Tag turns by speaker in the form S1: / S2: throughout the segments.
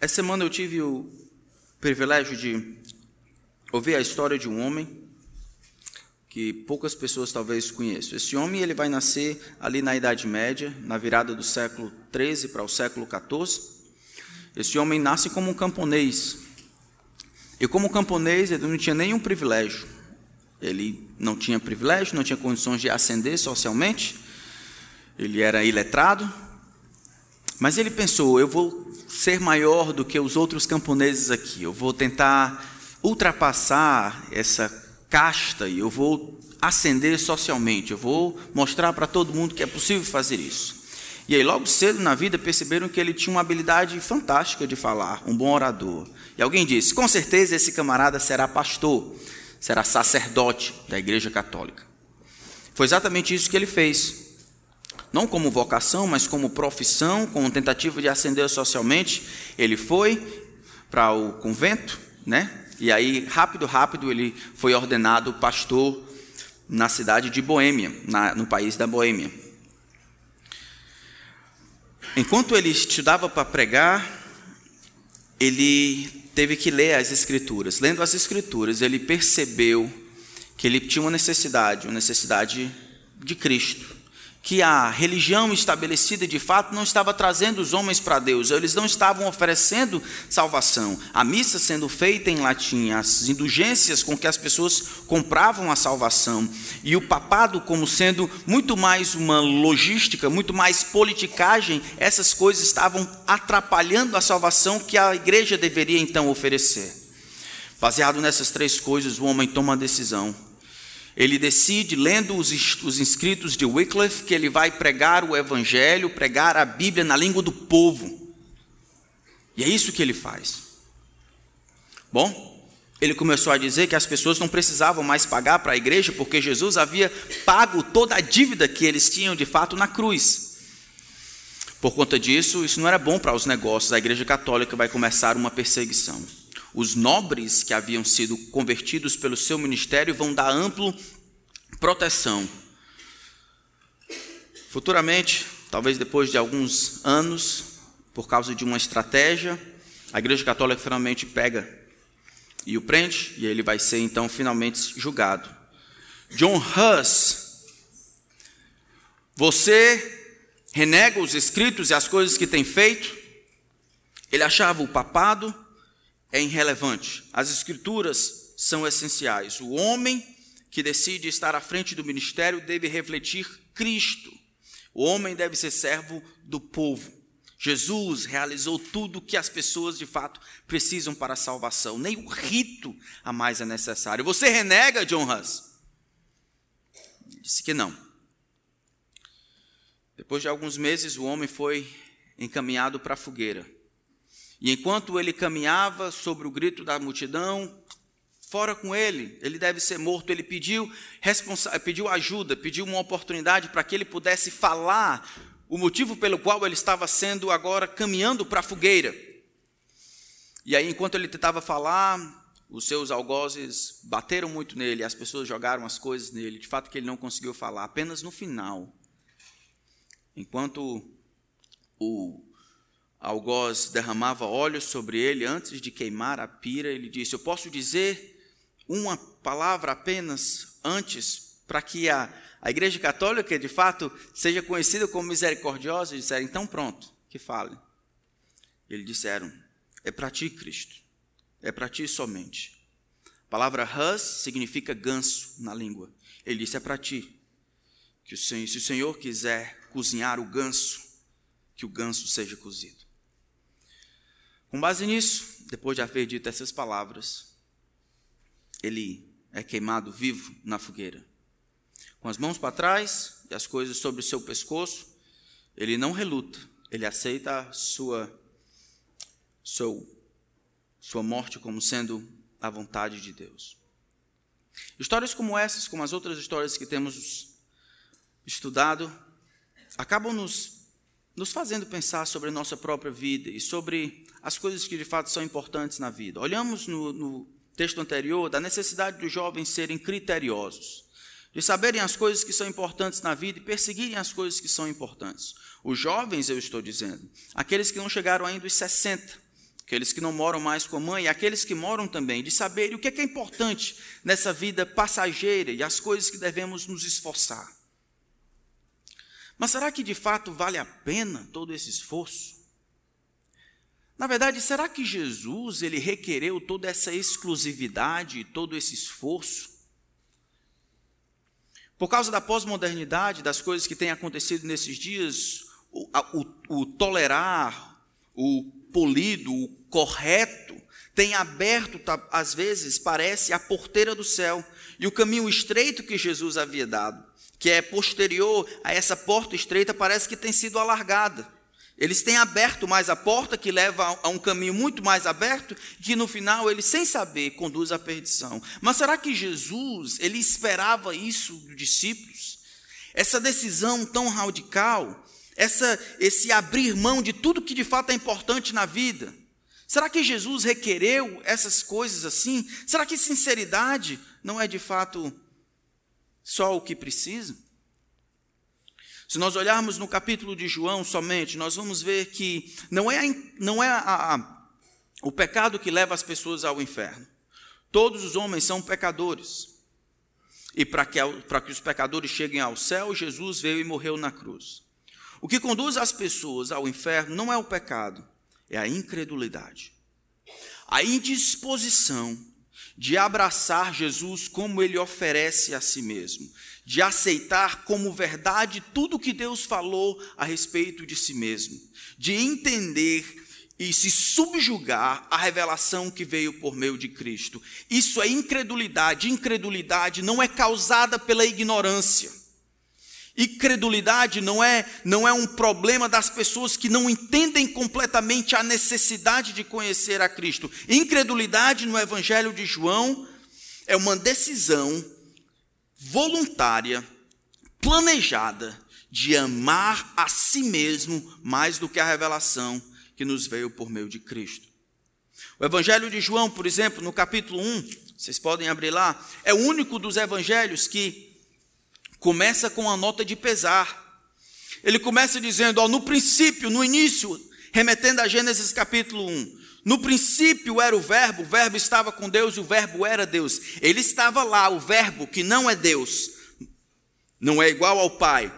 S1: Essa semana eu tive o privilégio de ouvir a história de um homem que poucas pessoas talvez conheçam. Esse homem ele vai nascer ali na Idade Média, na virada do século 13 para o século 14. Esse homem nasce como um camponês. E como camponês, ele não tinha nenhum privilégio. Ele não tinha privilégio, não tinha condições de ascender socialmente. Ele era iletrado. Mas ele pensou: eu vou ser maior do que os outros camponeses aqui. Eu vou tentar ultrapassar essa casta e eu vou ascender socialmente. Eu vou mostrar para todo mundo que é possível fazer isso. E aí, logo cedo na vida, perceberam que ele tinha uma habilidade fantástica de falar, um bom orador. E alguém disse: com certeza esse camarada será pastor, será sacerdote da Igreja Católica. Foi exatamente isso que ele fez não como vocação, mas como profissão, como tentativa de ascender socialmente. Ele foi para o convento, né? E aí, rápido, rápido, ele foi ordenado pastor na cidade de Boêmia, na, no país da Boêmia. Enquanto ele estudava para pregar, ele teve que ler as Escrituras. Lendo as Escrituras, ele percebeu que ele tinha uma necessidade, uma necessidade de Cristo que a religião estabelecida de fato não estava trazendo os homens para Deus, eles não estavam oferecendo salvação. A missa sendo feita em latim, as indulgências com que as pessoas compravam a salvação, e o papado como sendo muito mais uma logística, muito mais politicagem, essas coisas estavam atrapalhando a salvação que a igreja deveria então oferecer. Baseado nessas três coisas, o homem toma a decisão ele decide, lendo os, os inscritos de Wycliffe, que ele vai pregar o Evangelho, pregar a Bíblia na língua do povo. E é isso que ele faz. Bom, ele começou a dizer que as pessoas não precisavam mais pagar para a igreja, porque Jesus havia pago toda a dívida que eles tinham de fato na cruz. Por conta disso, isso não era bom para os negócios. A igreja católica vai começar uma perseguição. Os nobres que haviam sido convertidos pelo seu ministério vão dar amplo proteção. Futuramente, talvez depois de alguns anos, por causa de uma estratégia, a Igreja Católica finalmente pega e o prende, e ele vai ser então finalmente julgado. John Huss, você renega os escritos e as coisas que tem feito? Ele achava o papado é irrelevante. As escrituras são essenciais. O homem que decide estar à frente do ministério deve refletir Cristo. O homem deve ser servo do povo. Jesus realizou tudo o que as pessoas de fato precisam para a salvação. Nem o rito a mais é necessário. Você renega, John Huss? Disse que não. Depois de alguns meses, o homem foi encaminhado para a fogueira. E enquanto ele caminhava sobre o grito da multidão, fora com ele, ele deve ser morto. Ele pediu, pediu ajuda, pediu uma oportunidade para que ele pudesse falar o motivo pelo qual ele estava sendo agora caminhando para a fogueira. E aí, enquanto ele tentava falar, os seus algozes bateram muito nele, as pessoas jogaram as coisas nele, de fato que ele não conseguiu falar. Apenas no final, enquanto o algoz derramava óleo sobre ele antes de queimar a pira, ele disse: Eu posso dizer uma palavra apenas antes, para que a, a Igreja Católica, de fato, seja conhecida como misericordiosa? E disseram: Então pronto, que fale. Eles disseram: É para ti, Cristo, é para ti somente. A palavra hus significa ganso na língua. Ele disse: É para ti. Que o Senhor, se o Senhor quiser cozinhar o ganso, que o ganso seja cozido. Com base nisso, depois de haver dito essas palavras, ele é queimado vivo na fogueira. Com as mãos para trás e as coisas sobre o seu pescoço, ele não reluta, ele aceita sua, sua, sua morte como sendo a vontade de Deus. Histórias como essas, como as outras histórias que temos estudado, acabam nos nos fazendo pensar sobre a nossa própria vida e sobre as coisas que de fato são importantes na vida. Olhamos no, no texto anterior da necessidade dos jovens serem criteriosos, de saberem as coisas que são importantes na vida e perseguirem as coisas que são importantes. Os jovens, eu estou dizendo, aqueles que não chegaram ainda aos 60, aqueles que não moram mais com a mãe, aqueles que moram também, de saber o que é, que é importante nessa vida passageira e as coisas que devemos nos esforçar. Mas será que de fato vale a pena todo esse esforço? Na verdade, será que Jesus ele requereu toda essa exclusividade, todo esse esforço? Por causa da pós-modernidade, das coisas que têm acontecido nesses dias, o, o, o tolerar, o polido, o correto, tem aberto, tá, às vezes, parece, a porteira do céu e o caminho estreito que Jesus havia dado, que é posterior a essa porta estreita, parece que tem sido alargada. Eles têm aberto mais a porta, que leva a um caminho muito mais aberto, que no final ele, sem saber, conduz à perdição. Mas será que Jesus, ele esperava isso dos discípulos? Essa decisão tão radical, essa, esse abrir mão de tudo que de fato é importante na vida. Será que Jesus requereu essas coisas assim? Será que sinceridade não é de fato só o que precisa? Se nós olharmos no capítulo de João somente, nós vamos ver que não é, não é a, a, o pecado que leva as pessoas ao inferno. Todos os homens são pecadores. E para que, que os pecadores cheguem ao céu, Jesus veio e morreu na cruz. O que conduz as pessoas ao inferno não é o pecado, é a incredulidade. A indisposição de abraçar Jesus como ele oferece a si mesmo, de aceitar como verdade tudo o que Deus falou a respeito de si mesmo, de entender e se subjugar à revelação que veio por meio de Cristo. Isso é incredulidade. Incredulidade não é causada pela ignorância. Incredulidade não é, não é um problema das pessoas que não entendem completamente a necessidade de conhecer a Cristo. Incredulidade no Evangelho de João é uma decisão voluntária, planejada, de amar a si mesmo mais do que a revelação que nos veio por meio de Cristo. O Evangelho de João, por exemplo, no capítulo 1, vocês podem abrir lá, é o único dos evangelhos que começa com a nota de pesar. Ele começa dizendo, ó, no princípio, no início, remetendo a Gênesis capítulo 1. No princípio era o Verbo, o Verbo estava com Deus e o Verbo era Deus. Ele estava lá, o Verbo que não é Deus, não é igual ao Pai,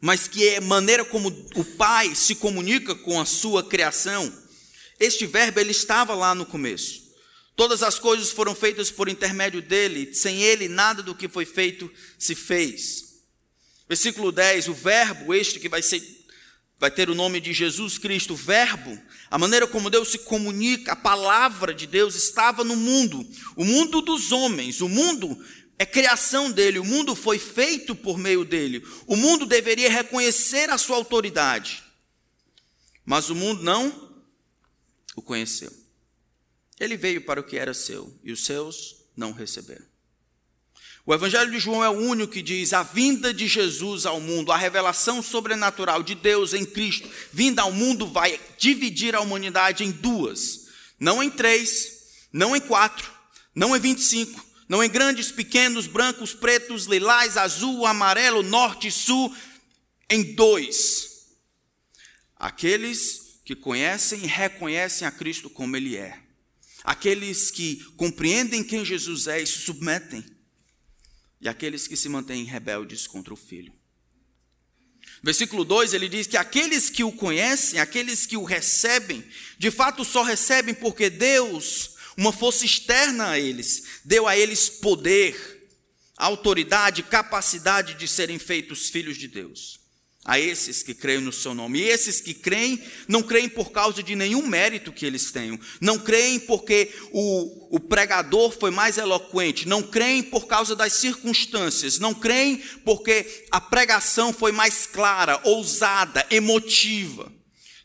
S1: mas que é maneira como o Pai se comunica com a sua criação. Este Verbo, ele estava lá no começo. Todas as coisas foram feitas por intermédio dele, sem ele nada do que foi feito se fez. Versículo 10, o verbo, este que vai ser vai ter o nome de Jesus Cristo, o verbo, a maneira como Deus se comunica, a palavra de Deus estava no mundo, o mundo dos homens, o mundo é criação dele, o mundo foi feito por meio dele. O mundo deveria reconhecer a sua autoridade. Mas o mundo não o conheceu. Ele veio para o que era seu e os seus não receberam. O Evangelho de João é o único que diz a vinda de Jesus ao mundo, a revelação sobrenatural de Deus em Cristo, vinda ao mundo, vai dividir a humanidade em duas, não em três, não em quatro, não em vinte e cinco, não em grandes, pequenos, brancos, pretos, lilás, azul, amarelo, norte e sul, em dois. Aqueles que conhecem e reconhecem a Cristo como Ele é aqueles que compreendem quem Jesus é e se submetem, e aqueles que se mantêm rebeldes contra o Filho. Versículo 2 ele diz que aqueles que o conhecem, aqueles que o recebem, de fato só recebem porque Deus, uma força externa a eles, deu a eles poder, autoridade, capacidade de serem feitos filhos de Deus a esses que creem no seu nome. E esses que creem, não creem por causa de nenhum mérito que eles tenham, não creem porque o, o pregador foi mais eloquente, não creem por causa das circunstâncias, não creem porque a pregação foi mais clara, ousada, emotiva.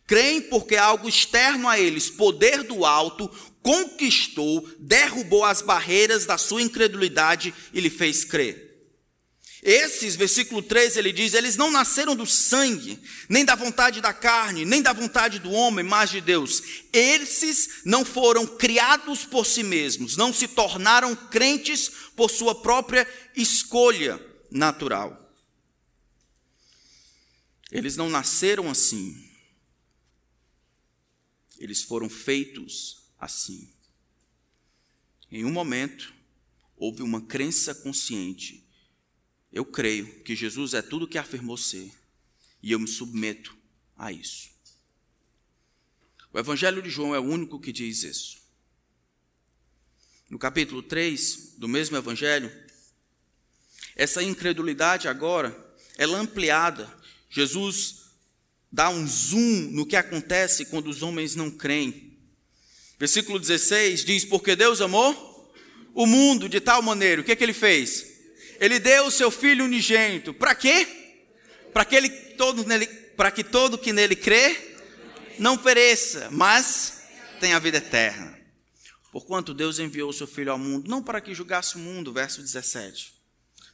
S1: Creem porque algo externo a eles, poder do alto, conquistou, derrubou as barreiras da sua incredulidade e lhe fez crer. Esses, versículo 13, ele diz: eles não nasceram do sangue, nem da vontade da carne, nem da vontade do homem, mas de Deus. Esses não foram criados por si mesmos, não se tornaram crentes por sua própria escolha natural. Eles não nasceram assim. eles foram feitos assim. Em um momento, houve uma crença consciente. Eu creio que Jesus é tudo o que afirmou ser, e eu me submeto a isso. O Evangelho de João é o único que diz isso. No capítulo 3 do mesmo Evangelho, essa incredulidade agora é ampliada. Jesus dá um zoom no que acontece quando os homens não creem. Versículo 16 diz: Porque Deus amou o mundo de tal maneira, o que, que ele fez? Ele deu o seu filho unigênito. Para quê? Para que ele todo nele, para que todo que nele crê não pereça, mas tenha vida eterna. Porquanto Deus enviou o seu filho ao mundo não para que julgasse o mundo, verso 17,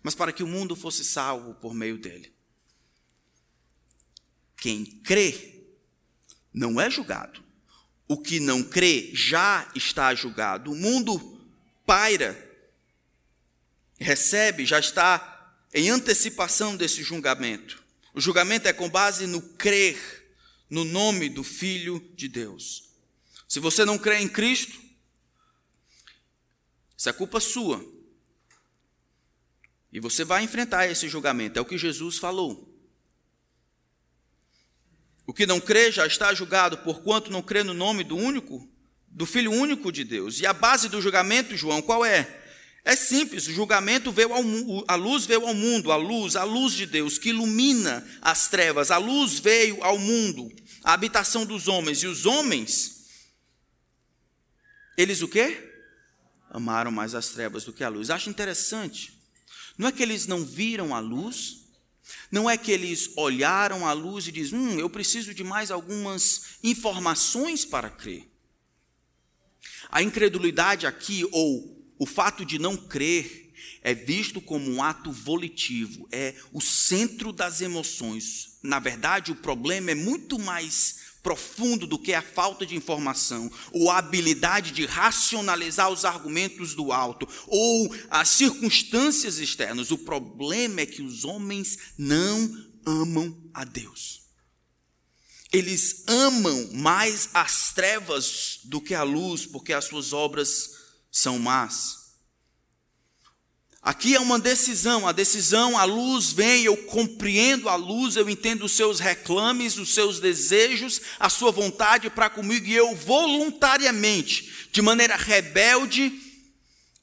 S1: mas para que o mundo fosse salvo por meio dele. Quem crê não é julgado. O que não crê já está julgado. O mundo paira, recebe, já está em antecipação desse julgamento. O julgamento é com base no crer no nome do Filho de Deus. Se você não crê em Cristo, isso é culpa sua. E você vai enfrentar esse julgamento, é o que Jesus falou. O que não crê já está julgado, porquanto não crê no nome do único do Filho único de Deus. E a base do julgamento, João, qual é? É simples, o julgamento veio ao a luz veio ao mundo, a luz, a luz de Deus que ilumina as trevas. A luz veio ao mundo, a habitação dos homens e os homens eles o quê? Amaram mais as trevas do que a luz. Acho interessante. Não é que eles não viram a luz, não é que eles olharam a luz e dizem, hum, eu preciso de mais algumas informações para crer. A incredulidade aqui, ou o fato de não crer, é visto como um ato volitivo, é o centro das emoções. Na verdade, o problema é muito mais profundo do que a falta de informação, ou a habilidade de racionalizar os argumentos do alto, ou as circunstâncias externas. O problema é que os homens não amam a Deus eles amam mais as trevas do que a luz, porque as suas obras são más. Aqui é uma decisão, a decisão, a luz vem, eu compreendo a luz, eu entendo os seus reclames, os seus desejos, a sua vontade para comigo, e eu voluntariamente, de maneira rebelde,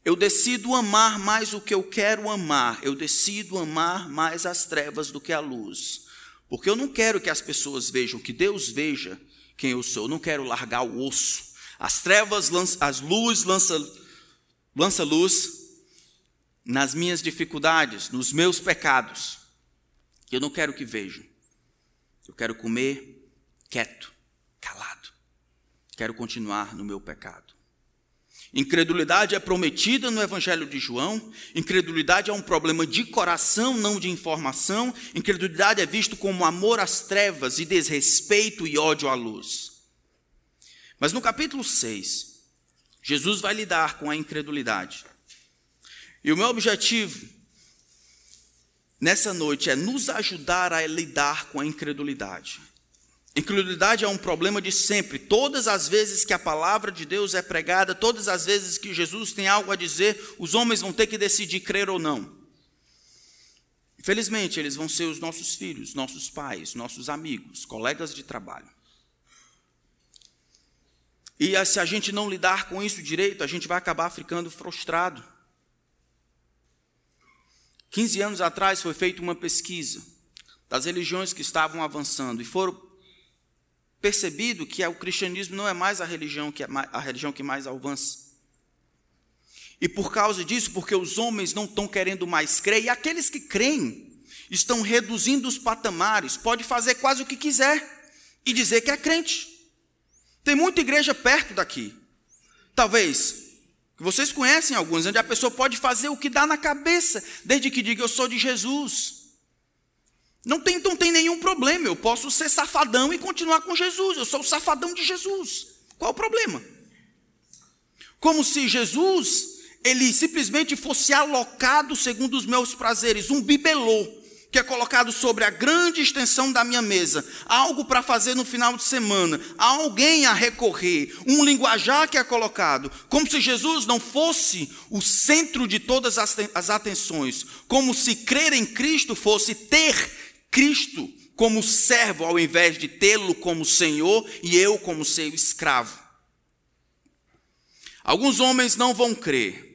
S1: eu decido amar mais o que eu quero amar, eu decido amar mais as trevas do que a luz. Porque eu não quero que as pessoas vejam, que Deus veja quem eu sou. Eu não quero largar o osso. As trevas, as luzes lança, lança luz nas minhas dificuldades, nos meus pecados. Eu não quero que vejam. Eu quero comer quieto, calado. Quero continuar no meu pecado. Incredulidade é prometida no Evangelho de João. Incredulidade é um problema de coração, não de informação. Incredulidade é visto como amor às trevas e desrespeito e ódio à luz. Mas no capítulo 6, Jesus vai lidar com a incredulidade. E o meu objetivo nessa noite é nos ajudar a lidar com a incredulidade. Incredulidade é um problema de sempre. Todas as vezes que a palavra de Deus é pregada, todas as vezes que Jesus tem algo a dizer, os homens vão ter que decidir crer ou não. Infelizmente, eles vão ser os nossos filhos, nossos pais, nossos amigos, colegas de trabalho. E se a gente não lidar com isso direito, a gente vai acabar ficando frustrado. 15 anos atrás foi feita uma pesquisa das religiões que estavam avançando e foram percebido que o cristianismo não é mais a religião que, é a religião que mais avança. E por causa disso, porque os homens não estão querendo mais crer, e aqueles que creem estão reduzindo os patamares, pode fazer quase o que quiser e dizer que é crente. Tem muita igreja perto daqui. Talvez vocês conhecem alguns, onde a pessoa pode fazer o que dá na cabeça, desde que diga eu sou de Jesus. Não tem, não tem nenhum problema, eu posso ser safadão e continuar com Jesus, eu sou o safadão de Jesus. Qual o problema? Como se Jesus, ele simplesmente fosse alocado segundo os meus prazeres, um bibelô, que é colocado sobre a grande extensão da minha mesa, algo para fazer no final de semana, alguém a recorrer, um linguajar que é colocado, como se Jesus não fosse o centro de todas as atenções, como se crer em Cristo fosse ter Cristo como servo, ao invés de tê-lo como Senhor e eu como seu escravo. Alguns homens não vão crer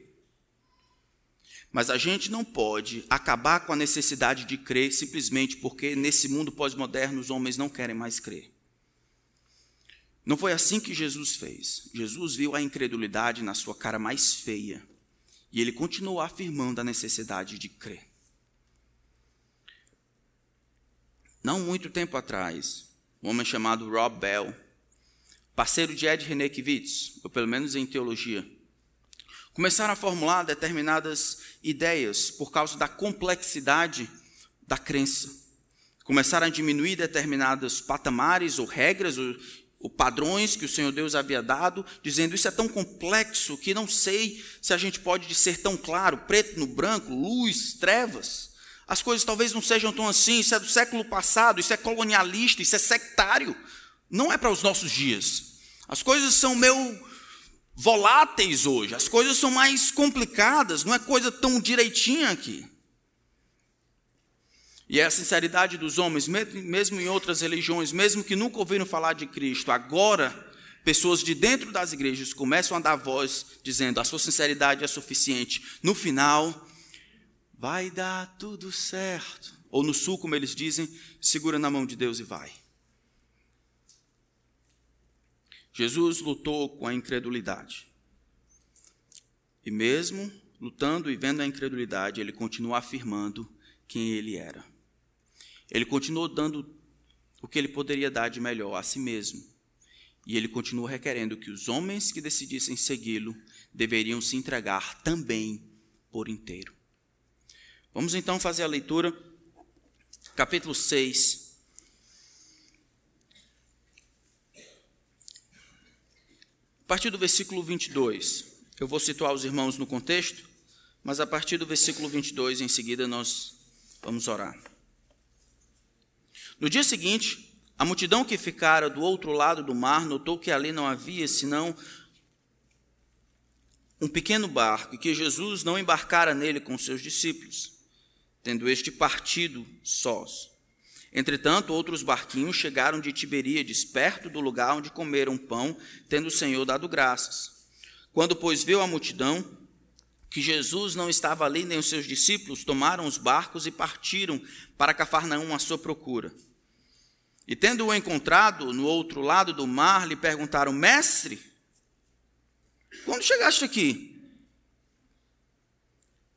S1: mas a gente não pode acabar com a necessidade de crer simplesmente porque nesse mundo pós-moderno os homens não querem mais crer. Não foi assim que Jesus fez. Jesus viu a incredulidade na sua cara mais feia e ele continuou afirmando a necessidade de crer. Não muito tempo atrás, um homem chamado Rob Bell, parceiro de Ed Renekiewicz, ou pelo menos em teologia, começaram a formular determinadas ideias por causa da complexidade da crença. Começaram a diminuir determinados patamares ou regras ou, ou padrões que o Senhor Deus havia dado, dizendo isso é tão complexo que não sei se a gente pode ser tão claro, preto no branco, luz, trevas. As coisas talvez não sejam tão assim, isso é do século passado, isso é colonialista, isso é sectário. Não é para os nossos dias. As coisas são meu voláteis hoje, as coisas são mais complicadas, não é coisa tão direitinha aqui. E é a sinceridade dos homens, mesmo em outras religiões, mesmo que nunca ouviram falar de Cristo, agora pessoas de dentro das igrejas começam a dar voz dizendo: a sua sinceridade é suficiente. No final, vai dar tudo certo. Ou no sul, como eles dizem, segura na mão de Deus e vai. Jesus lutou com a incredulidade. E mesmo lutando e vendo a incredulidade, ele continuou afirmando quem ele era. Ele continuou dando o que ele poderia dar de melhor a si mesmo. E ele continuou requerendo que os homens que decidissem segui-lo deveriam se entregar também por inteiro. Vamos então fazer a leitura, capítulo 6, A partir do versículo 22, eu vou situar os irmãos no contexto, mas a partir do versículo 22, em seguida, nós vamos orar. No dia seguinte, a multidão que ficara do outro lado do mar notou que ali não havia senão um pequeno barco e que Jesus não embarcara nele com seus discípulos, tendo este partido sós. Entretanto, outros barquinhos chegaram de Tiberíades, perto do lugar onde comeram pão, tendo o Senhor dado graças. Quando, pois, viu a multidão que Jesus não estava ali nem os seus discípulos, tomaram os barcos e partiram para Cafarnaum à sua procura. E tendo-o encontrado no outro lado do mar, lhe perguntaram: Mestre, quando chegaste aqui?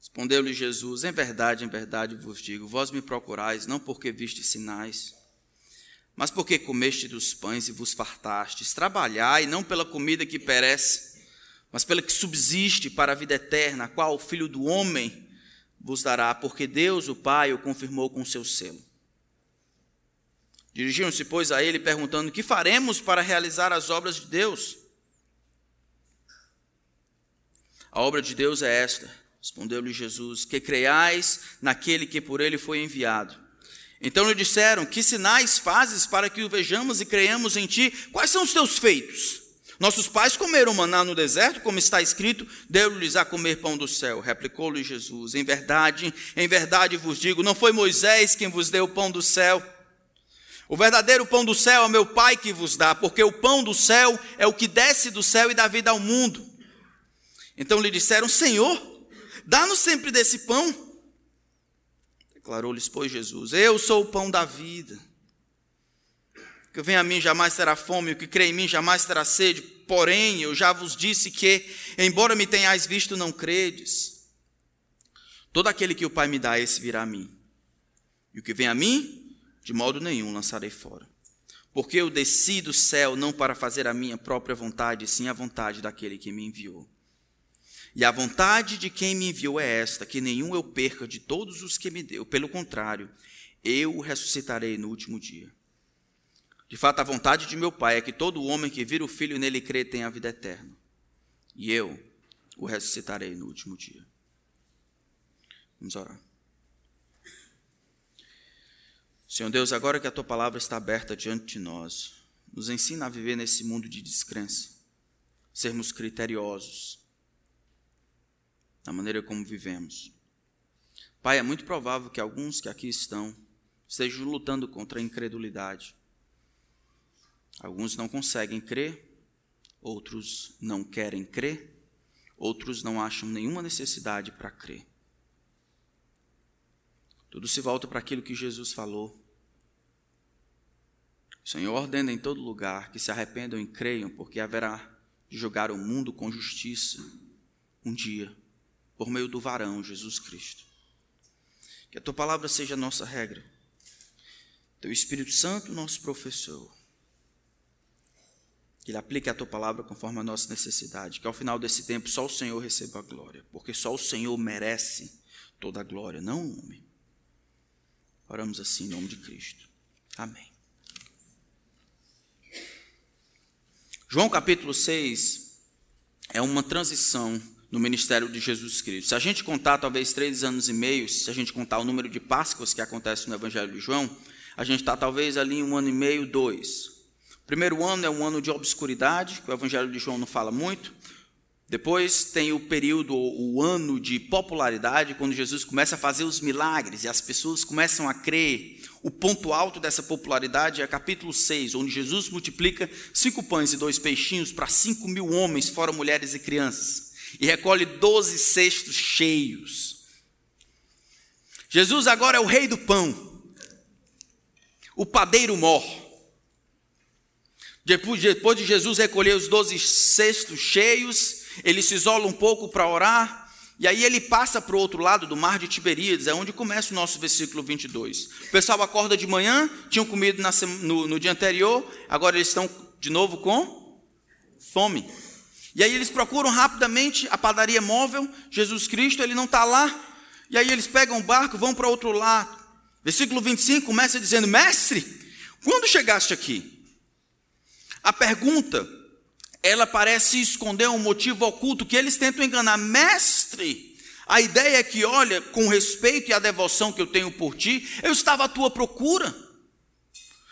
S1: Respondeu-lhe Jesus: Em verdade, em verdade vos digo: vós me procurais não porque viste sinais, mas porque comeste dos pães e vos fartastes. Trabalhai não pela comida que perece, mas pela que subsiste para a vida eterna, a qual o Filho do Homem vos dará, porque Deus, o Pai, o confirmou com seu selo. Dirigiram-se, pois, a ele, perguntando: Que faremos para realizar as obras de Deus? A obra de Deus é esta Respondeu-lhe Jesus: Que creiais naquele que por ele foi enviado. Então lhe disseram: Que sinais fazes para que o vejamos e creiamos em ti? Quais são os teus feitos? Nossos pais comeram maná no deserto, como está escrito: Deu-lhes a comer pão do céu. Replicou-lhe Jesus: Em verdade, em verdade vos digo: Não foi Moisés quem vos deu o pão do céu. O verdadeiro pão do céu é meu Pai que vos dá, porque o pão do céu é o que desce do céu e dá vida ao mundo. Então lhe disseram: Senhor, Dá-nos sempre desse pão. Declarou-lhes, pois, Jesus: Eu sou o pão da vida. O que vem a mim jamais terá fome, o que crê em mim jamais terá sede. Porém, eu já vos disse que, embora me tenhais visto, não credes. Todo aquele que o Pai me dá, esse virá a mim. E o que vem a mim, de modo nenhum lançarei fora. Porque eu desci do céu não para fazer a minha própria vontade, sim a vontade daquele que me enviou. E a vontade de quem me enviou é esta: que nenhum eu perca de todos os que me deu. Pelo contrário, eu o ressuscitarei no último dia. De fato, a vontade de meu Pai é que todo homem que vira o Filho e nele crê tenha a vida eterna. E eu o ressuscitarei no último dia. Vamos orar. Senhor Deus, agora que a tua palavra está aberta diante de nós, nos ensina a viver nesse mundo de descrença, sermos criteriosos na maneira como vivemos. Pai, é muito provável que alguns que aqui estão estejam lutando contra a incredulidade. Alguns não conseguem crer, outros não querem crer, outros não acham nenhuma necessidade para crer. Tudo se volta para aquilo que Jesus falou. O Senhor ordena em todo lugar que se arrependam e creiam, porque haverá de julgar o mundo com justiça um dia, por meio do varão Jesus Cristo. Que a tua palavra seja a nossa regra. Teu Espírito Santo, nosso professor. Que ele aplique a tua palavra conforme a nossa necessidade. Que ao final desse tempo só o Senhor receba a glória. Porque só o Senhor merece toda a glória, não o homem. Oramos assim em nome de Cristo. Amém. João capítulo 6 é uma transição no ministério de Jesus Cristo. Se a gente contar talvez três anos e meio, se a gente contar o número de Páscoas que acontece no Evangelho de João, a gente está talvez ali em um ano e meio, dois. O primeiro ano é um ano de obscuridade, que o Evangelho de João não fala muito. Depois tem o período, o ano de popularidade, quando Jesus começa a fazer os milagres e as pessoas começam a crer. O ponto alto dessa popularidade é capítulo 6, onde Jesus multiplica cinco pães e dois peixinhos para cinco mil homens, fora mulheres e crianças, e recolhe doze cestos cheios. Jesus agora é o rei do pão, o padeiro mor. Depois de Jesus recolher os doze cestos cheios, ele se isola um pouco para orar, e aí ele passa para o outro lado do mar de Tiberíades, é onde começa o nosso versículo 22. O pessoal acorda de manhã, tinham comido no, no dia anterior, agora eles estão de novo com fome. E aí eles procuram rapidamente a padaria móvel, Jesus Cristo, ele não está lá, e aí eles pegam o barco, vão para outro lado. Versículo 25 começa dizendo: Mestre, quando chegaste aqui? A pergunta ela parece esconder um motivo oculto que eles tentam enganar. Mestre, a ideia é que, olha, com respeito e a devoção que eu tenho por ti, eu estava à tua procura.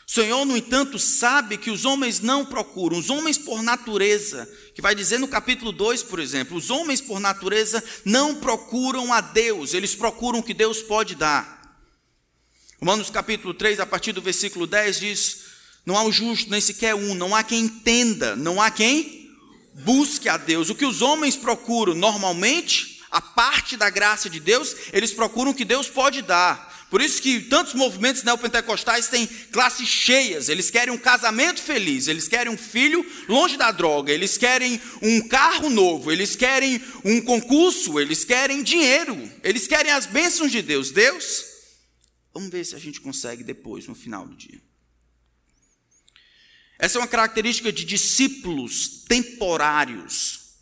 S1: O Senhor, no entanto, sabe que os homens não procuram, os homens por natureza, que vai dizer no capítulo 2, por exemplo, os homens por natureza não procuram a Deus, eles procuram o que Deus pode dar. Romanos capítulo 3, a partir do versículo 10 diz: não há o justo, nem sequer um. Não há quem entenda. Não há quem busque a Deus. O que os homens procuram normalmente, a parte da graça de Deus, eles procuram o que Deus pode dar. Por isso que tantos movimentos neopentecostais têm classes cheias. Eles querem um casamento feliz, eles querem um filho longe da droga, eles querem um carro novo, eles querem um concurso, eles querem dinheiro, eles querem as bênçãos de Deus. Deus, vamos ver se a gente consegue depois, no final do dia. Essa é uma característica de discípulos temporários,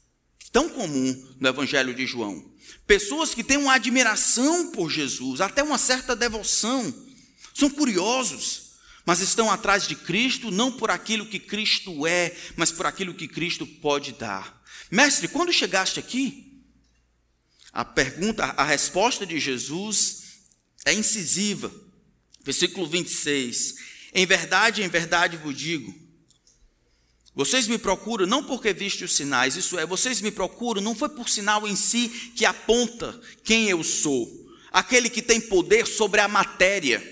S1: tão comum no Evangelho de João. Pessoas que têm uma admiração por Jesus, até uma certa devoção, são curiosos, mas estão atrás de Cristo não por aquilo que Cristo é, mas por aquilo que Cristo pode dar. Mestre, quando chegaste aqui, a pergunta, a resposta de Jesus é incisiva. Versículo 26. Em verdade, em verdade vos digo, vocês me procuram não porque viste os sinais, isso é, vocês me procuram não foi por sinal em si que aponta quem eu sou, aquele que tem poder sobre a matéria,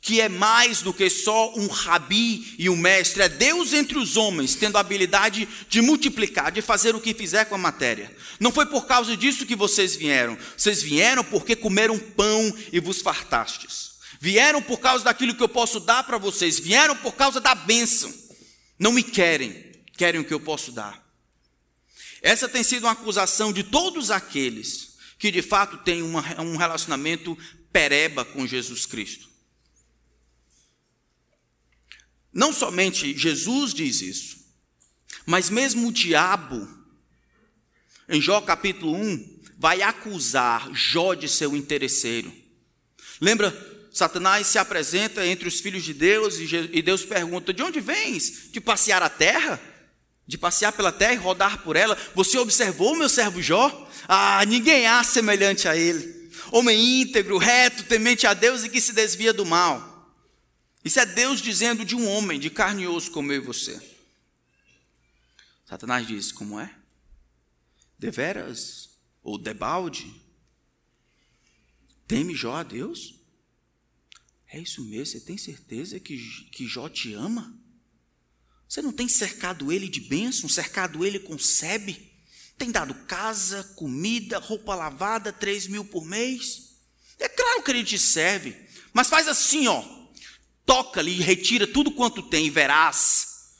S1: que é mais do que só um rabi e um mestre, é Deus entre os homens, tendo a habilidade de multiplicar, de fazer o que fizer com a matéria. Não foi por causa disso que vocês vieram, vocês vieram porque comeram pão e vos fartastes. Vieram por causa daquilo que eu posso dar para vocês, vieram por causa da bênção. Não me querem, querem o que eu posso dar. Essa tem sido uma acusação de todos aqueles que de fato têm uma, um relacionamento pereba com Jesus Cristo. Não somente Jesus diz isso, mas mesmo o diabo, em Jó capítulo 1, vai acusar Jó de ser um interesseiro. Lembra Satanás se apresenta entre os filhos de Deus e Deus pergunta: De onde vens? De passear a terra? De passear pela terra e rodar por ela? Você observou meu servo Jó? Ah, ninguém há semelhante a ele. Homem íntegro, reto, temente a Deus e que se desvia do mal. Isso é Deus dizendo de um homem de carne e osso como eu e você. Satanás diz: Como é? Deveras? Ou debalde? Teme Jó a Deus? É isso mesmo? Você tem certeza que, que Jó te ama? Você não tem cercado ele de bênção, cercado ele com sebe? Tem dado casa, comida, roupa lavada, três mil por mês? É claro que ele te serve, mas faz assim, ó. Toca-lhe e retira tudo quanto tem e verás.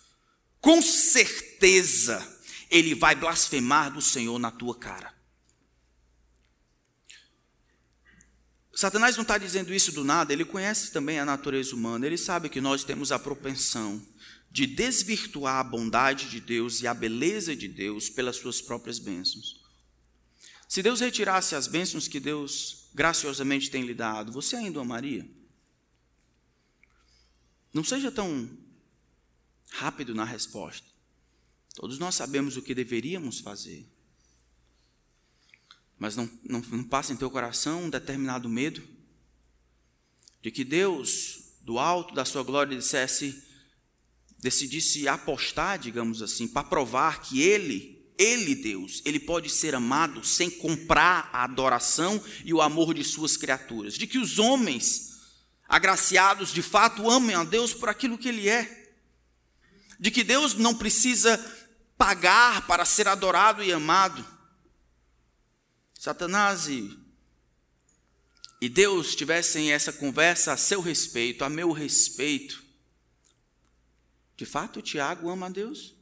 S1: Com certeza ele vai blasfemar do Senhor na tua cara. Satanás não está dizendo isso do nada, ele conhece também a natureza humana, ele sabe que nós temos a propensão de desvirtuar a bondade de Deus e a beleza de Deus pelas suas próprias bênçãos. Se Deus retirasse as bênçãos que Deus graciosamente tem lhe dado, você ainda amaria? Não seja tão rápido na resposta. Todos nós sabemos o que deveríamos fazer. Mas não, não, não passa em teu coração um determinado medo? De que Deus, do alto da sua glória, dissesse: decidisse apostar, digamos assim, para provar que ele, ele Deus, ele pode ser amado sem comprar a adoração e o amor de suas criaturas, de que os homens agraciados de fato amem a Deus por aquilo que ele é, de que Deus não precisa pagar para ser adorado e amado. Satanás e, e Deus tivessem essa conversa a seu respeito, a meu respeito, de fato, Tiago ama a Deus?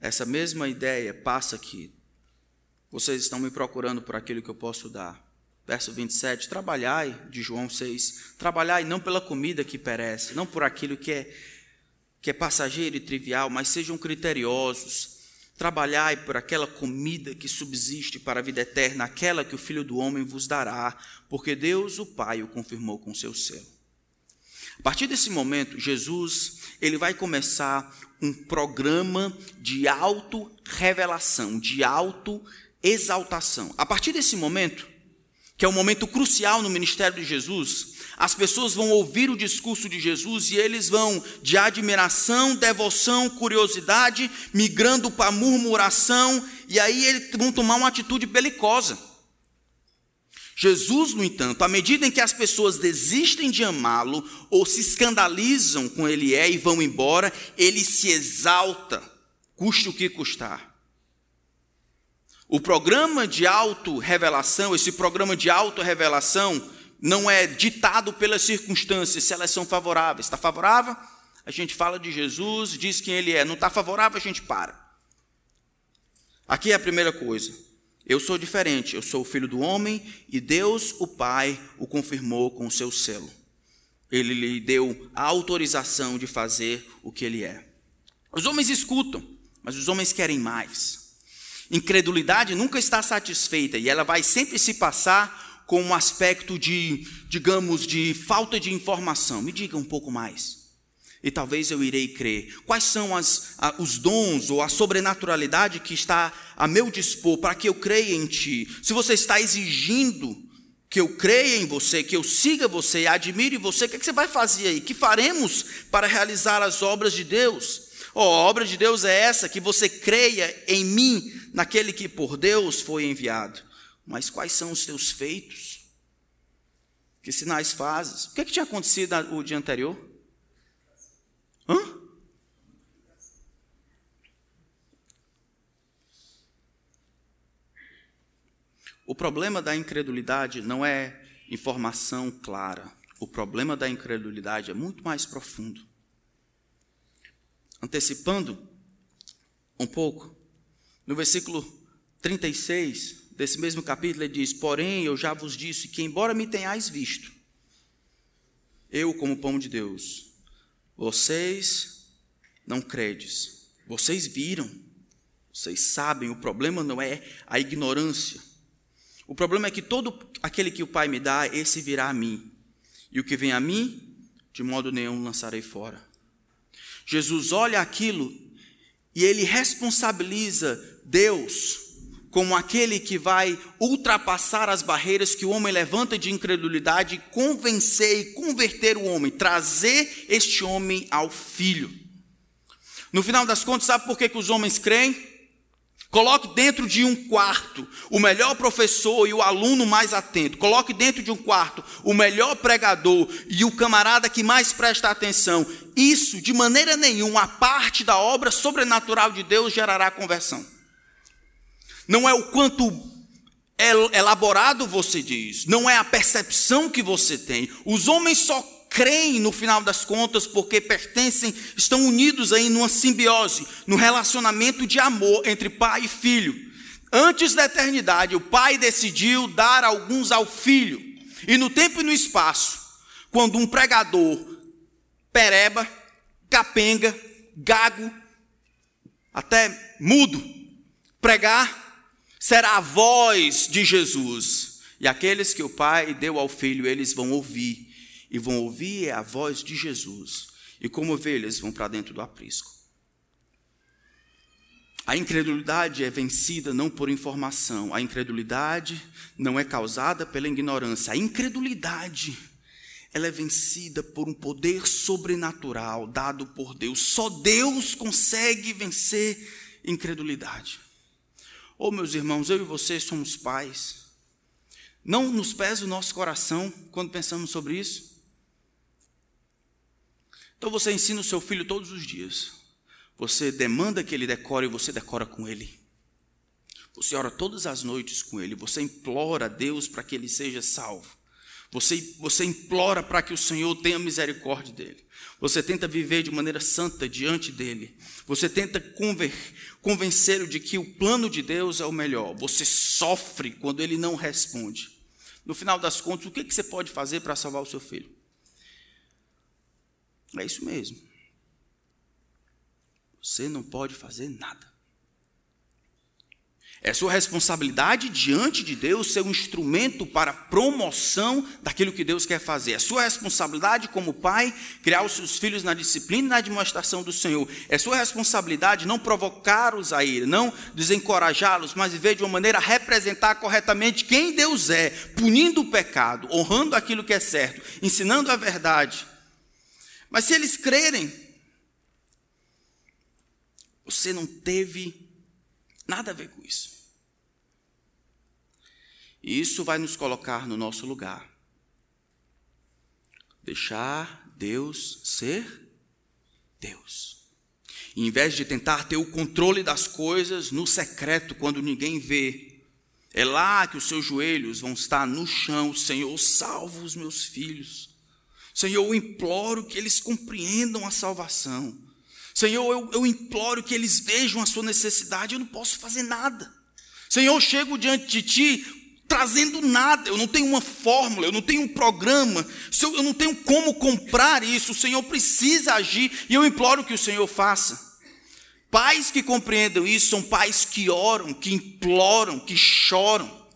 S1: Essa mesma ideia passa aqui. Vocês estão me procurando por aquilo que eu posso dar. Verso 27, trabalhai, de João 6, trabalhai não pela comida que perece, não por aquilo que é, que é passageiro e trivial, mas sejam criteriosos, Trabalhai por aquela comida que subsiste para a vida eterna, aquela que o Filho do Homem vos dará, porque Deus, o Pai, o confirmou com seu selo. A partir desse momento, Jesus ele vai começar um programa de auto-revelação, de auto-exaltação. A partir desse momento, que é um momento crucial no ministério de Jesus, as pessoas vão ouvir o discurso de Jesus e eles vão de admiração, devoção, curiosidade, migrando para murmuração, e aí eles vão tomar uma atitude belicosa. Jesus, no entanto, à medida em que as pessoas desistem de amá-lo ou se escandalizam com ele é e vão embora, ele se exalta, custe o que custar. O programa de auto-revelação, esse programa de auto-revelação, não é ditado pelas circunstâncias, se elas são favoráveis. Está favorável? A gente fala de Jesus, diz quem ele é. Não está favorável, a gente para. Aqui é a primeira coisa. Eu sou diferente, eu sou o filho do homem e Deus, o Pai, o confirmou com o seu selo. Ele lhe deu a autorização de fazer o que ele é. Os homens escutam, mas os homens querem mais. Incredulidade nunca está satisfeita e ela vai sempre se passar com um aspecto de, digamos, de falta de informação. Me diga um pouco mais. E talvez eu irei crer. Quais são as, a, os dons ou a sobrenaturalidade que está a meu dispor para que eu creia em Ti? Se você está exigindo que eu creia em você, que eu siga você, admire você, o que, é que você vai fazer aí? Que faremos para realizar as obras de Deus? Oh, a obra de Deus é essa, que você creia em mim, naquele que por Deus foi enviado. Mas quais são os teus feitos? Que sinais fazes? O que, é que tinha acontecido o dia anterior? Hã? O problema da incredulidade não é informação clara. O problema da incredulidade é muito mais profundo. Antecipando um pouco, no versículo 36, desse mesmo capítulo, ele diz: Porém, eu já vos disse que, embora me tenhais visto, eu, como pão de Deus, vocês não credes, vocês viram, vocês sabem, o problema não é a ignorância. O problema é que todo aquele que o Pai me dá, esse virá a mim. E o que vem a mim, de modo nenhum lançarei fora. Jesus olha aquilo e ele responsabiliza Deus como aquele que vai ultrapassar as barreiras que o homem levanta de incredulidade, convencer e converter o homem, trazer este homem ao filho. No final das contas, sabe por que, que os homens creem? Coloque dentro de um quarto o melhor professor e o aluno mais atento. Coloque dentro de um quarto o melhor pregador e o camarada que mais presta atenção. Isso, de maneira nenhuma, a parte da obra sobrenatural de Deus gerará conversão. Não é o quanto elaborado você diz, não é a percepção que você tem. Os homens só creem no final das contas porque pertencem, estão unidos aí numa simbiose, no relacionamento de amor entre pai e filho. Antes da eternidade, o pai decidiu dar alguns ao filho. E no tempo e no espaço, quando um pregador pereba, capenga, gago, até mudo, pregar, será a voz de Jesus. E aqueles que o pai deu ao filho, eles vão ouvir e vão ouvir a voz de Jesus, e como ovelhas vão para dentro do aprisco. A incredulidade é vencida não por informação, a incredulidade não é causada pela ignorância, a incredulidade ela é vencida por um poder sobrenatural dado por Deus. Só Deus consegue vencer incredulidade. Oh, meus irmãos, eu e você somos pais. Não nos pesa o nosso coração quando pensamos sobre isso? Então você ensina o seu filho todos os dias. Você demanda que ele decore e você decora com ele. Você ora todas as noites com ele. Você implora a Deus para que ele seja salvo. Você, você implora para que o Senhor tenha misericórdia dele. Você tenta viver de maneira santa diante dele. Você tenta convencê-lo de que o plano de Deus é o melhor. Você sofre quando ele não responde. No final das contas, o que você pode fazer para salvar o seu filho? É isso mesmo. Você não pode fazer nada. É sua responsabilidade diante de Deus ser um instrumento para promoção daquilo que Deus quer fazer. É sua responsabilidade como pai criar os seus filhos na disciplina e na demonstração do Senhor. É sua responsabilidade não provocá-los a ir, não desencorajá-los, mas viver de uma maneira a representar corretamente quem Deus é, punindo o pecado, honrando aquilo que é certo, ensinando a verdade mas se eles crerem, você não teve nada a ver com isso. E isso vai nos colocar no nosso lugar. Deixar Deus ser Deus. E, em vez de tentar ter o controle das coisas no secreto, quando ninguém vê, é lá que os seus joelhos vão estar no chão, Senhor, salva os meus filhos. Senhor, eu imploro que eles compreendam a salvação. Senhor, eu, eu imploro que eles vejam a sua necessidade. Eu não posso fazer nada. Senhor, eu chego diante de Ti trazendo nada. Eu não tenho uma fórmula, eu não tenho um programa. Eu não tenho como comprar isso. O Senhor precisa agir e eu imploro que o Senhor faça. Pais que compreendam isso são pais que oram, que imploram, que choram.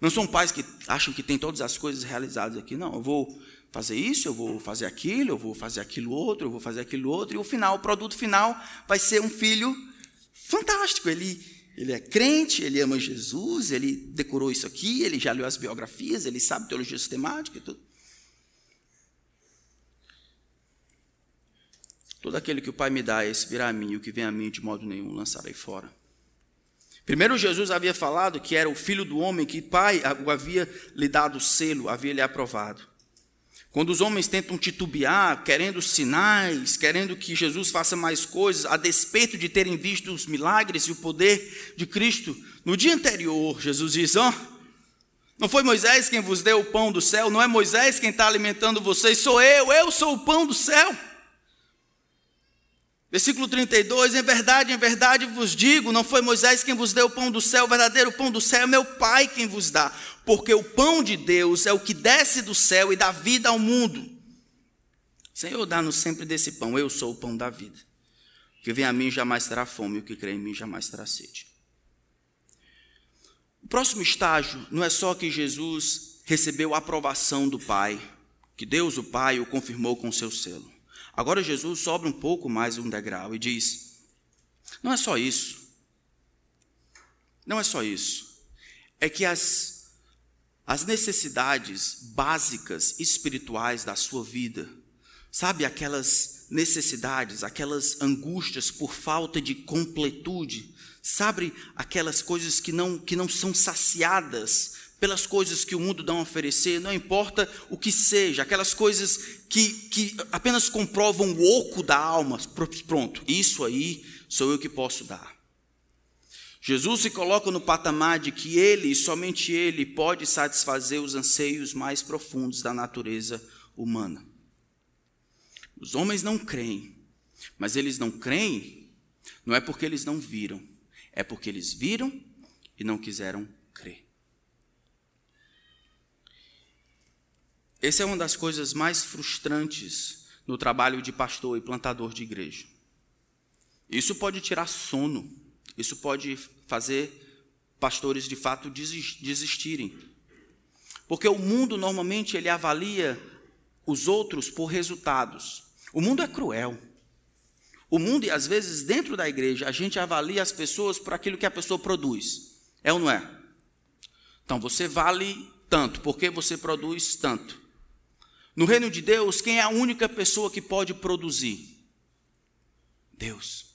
S1: Não são pais que acham que tem todas as coisas realizadas aqui. Não, eu vou fazer isso, eu vou fazer aquilo, eu vou fazer aquilo outro, eu vou fazer aquilo outro, e o final, o produto final vai ser um filho fantástico. Ele, ele é crente, ele ama Jesus, ele decorou isso aqui, ele já leu as biografias, ele sabe teologia sistemática e tudo. Todo aquele que o Pai me dá, esse virá a mim, e o que vem a mim, de modo nenhum lançarei fora. Primeiro, Jesus havia falado que era o filho do homem, que o Pai o havia lhe dado o selo, havia lhe aprovado. Quando os homens tentam titubear, querendo sinais, querendo que Jesus faça mais coisas, a despeito de terem visto os milagres e o poder de Cristo, no dia anterior, Jesus diz: Ó, oh, não foi Moisés quem vos deu o pão do céu, não é Moisés quem está alimentando vocês, sou eu, eu sou o pão do céu. Versículo 32: Em verdade, em verdade vos digo: não foi Moisés quem vos deu o pão do céu, o verdadeiro pão do céu é meu Pai quem vos dá, porque o pão de Deus é o que desce do céu e dá vida ao mundo. Senhor, dá-nos sempre desse pão, eu sou o pão da vida. O que vem a mim jamais terá fome, o que crê em mim jamais terá sede. O próximo estágio não é só que Jesus recebeu a aprovação do Pai, que Deus, o Pai, o confirmou com seu selo. Agora Jesus sobe um pouco mais um degrau e diz: Não é só isso. Não é só isso. É que as, as necessidades básicas espirituais da sua vida, sabe aquelas necessidades, aquelas angústias por falta de completude, sabe aquelas coisas que não, que não são saciadas pelas coisas que o mundo dá a oferecer, não importa o que seja, aquelas coisas que, que apenas comprovam o oco da alma, pronto, isso aí sou eu que posso dar. Jesus se coloca no patamar de que ele, e somente ele, pode satisfazer os anseios mais profundos da natureza humana. Os homens não creem, mas eles não creem não é porque eles não viram, é porque eles viram e não quiseram crer. Essa é uma das coisas mais frustrantes no trabalho de pastor e plantador de igreja. Isso pode tirar sono, isso pode fazer pastores de fato desistirem. Porque o mundo normalmente ele avalia os outros por resultados. O mundo é cruel. O mundo, e às vezes, dentro da igreja, a gente avalia as pessoas por aquilo que a pessoa produz. É ou não é? Então, você vale tanto, porque você produz tanto. No reino de Deus, quem é a única pessoa que pode produzir? Deus.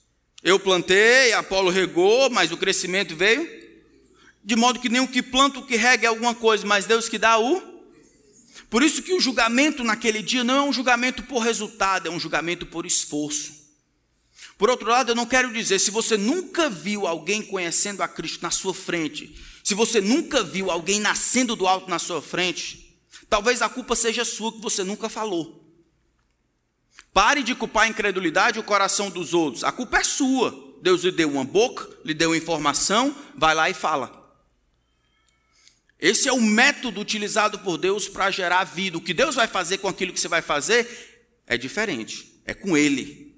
S1: Eu plantei, Apolo regou, mas o crescimento veio. De modo que nem o que planta, o que rega é alguma coisa, mas Deus que dá o. Por isso que o julgamento naquele dia não é um julgamento por resultado, é um julgamento por esforço. Por outro lado, eu não quero dizer, se você nunca viu alguém conhecendo a Cristo na sua frente, se você nunca viu alguém nascendo do alto na sua frente, talvez a culpa seja sua que você nunca falou. Pare de culpar a incredulidade e o coração dos outros. A culpa é sua. Deus lhe deu uma boca, lhe deu informação, vai lá e fala. Esse é o método utilizado por Deus para gerar vida. O que Deus vai fazer com aquilo que você vai fazer é diferente. É com Ele.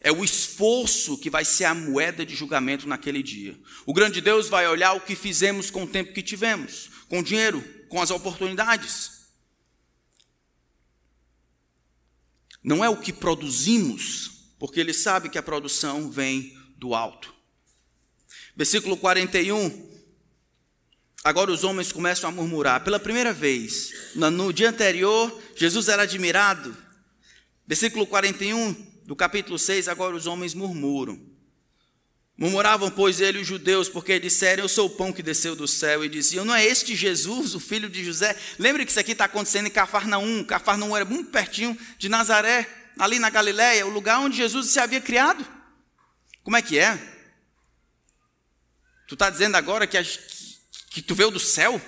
S1: É o esforço que vai ser a moeda de julgamento naquele dia. O grande Deus vai olhar o que fizemos com o tempo que tivemos, com o dinheiro, com as oportunidades. não é o que produzimos, porque ele sabe que a produção vem do alto. Versículo 41. Agora os homens começam a murmurar. Pela primeira vez, no dia anterior, Jesus era admirado. Versículo 41 do capítulo 6, agora os homens murmuram. Murmuravam, pois, ele os judeus, porque disseram: Eu sou o pão que desceu do céu. E diziam: Não é este Jesus, o filho de José? Lembre que isso aqui está acontecendo em Cafarnaum. Cafarnaum era muito pertinho de Nazaré, ali na Galiléia, o lugar onde Jesus se havia criado. Como é que é? Tu está dizendo agora que, que, que, tu veio do céu?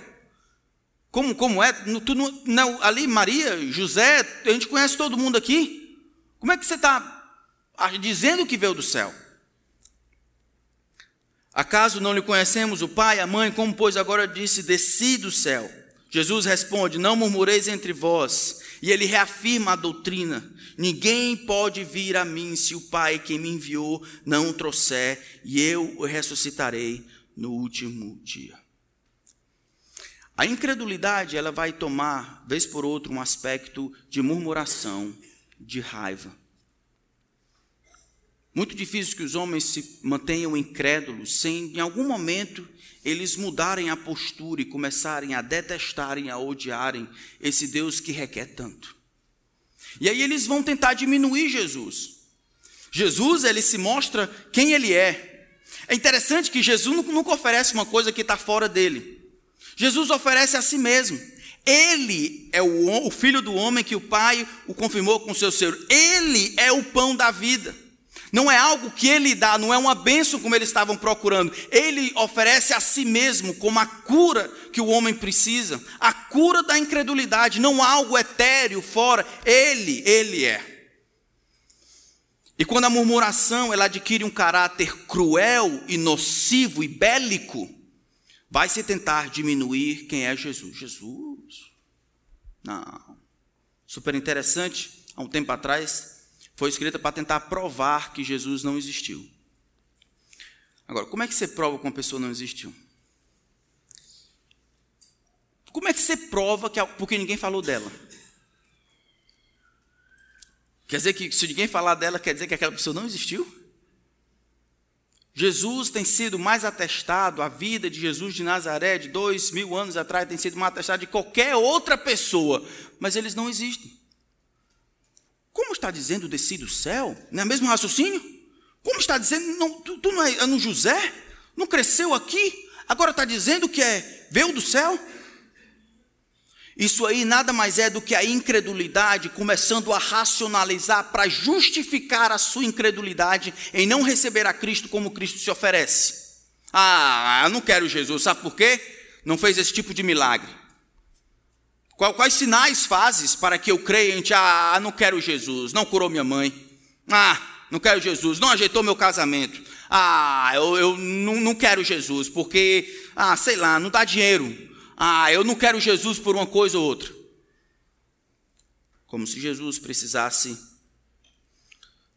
S1: Como, como é? Tu, não, ali, Maria, José, a gente conhece todo mundo aqui. Como é que você está dizendo que veio do céu? Acaso não lhe conhecemos o pai, a mãe, como pois agora disse, desci do céu? Jesus responde: Não murmureis entre vós. E ele reafirma a doutrina: Ninguém pode vir a mim se o Pai que me enviou não o trouxer, e eu o ressuscitarei no último dia. A incredulidade ela vai tomar, vez por outra, um aspecto de murmuração, de raiva. Muito difícil que os homens se mantenham incrédulos sem, em algum momento, eles mudarem a postura e começarem a detestarem, a odiarem esse Deus que requer tanto. E aí eles vão tentar diminuir Jesus. Jesus, ele se mostra quem ele é. É interessante que Jesus nunca oferece uma coisa que está fora dele. Jesus oferece a si mesmo. Ele é o, filho do homem que o Pai o confirmou com seu ser. Ele é o pão da vida. Não é algo que ele dá, não é uma bênção como eles estavam procurando. Ele oferece a si mesmo como a cura que o homem precisa, a cura da incredulidade, não algo etéreo fora. Ele, ele é. E quando a murmuração ela adquire um caráter cruel e nocivo e bélico, vai se tentar diminuir quem é Jesus. Jesus. Não. Super interessante, há um tempo atrás, foi escrita para tentar provar que Jesus não existiu. Agora, como é que você prova que uma pessoa não existiu? Como é que você prova que porque ninguém falou dela? Quer dizer que se ninguém falar dela, quer dizer que aquela pessoa não existiu? Jesus tem sido mais atestado, a vida de Jesus de Nazaré, de dois mil anos atrás, tem sido mais atestado de qualquer outra pessoa, mas eles não existem. Como está dizendo desci do céu? Não é mesmo raciocínio? Como está dizendo, não, tu, tu não é, é no José? Não cresceu aqui? Agora está dizendo que é veio do céu? Isso aí nada mais é do que a incredulidade começando a racionalizar para justificar a sua incredulidade em não receber a Cristo como Cristo se oferece. Ah, eu não quero Jesus, sabe por quê? Não fez esse tipo de milagre. Quais sinais fazes para que eu creia em ti? Ah, não quero Jesus, não curou minha mãe. Ah, não quero Jesus, não ajeitou meu casamento. Ah, eu, eu não, não quero Jesus, porque, ah, sei lá, não dá dinheiro. Ah, eu não quero Jesus por uma coisa ou outra. Como se Jesus precisasse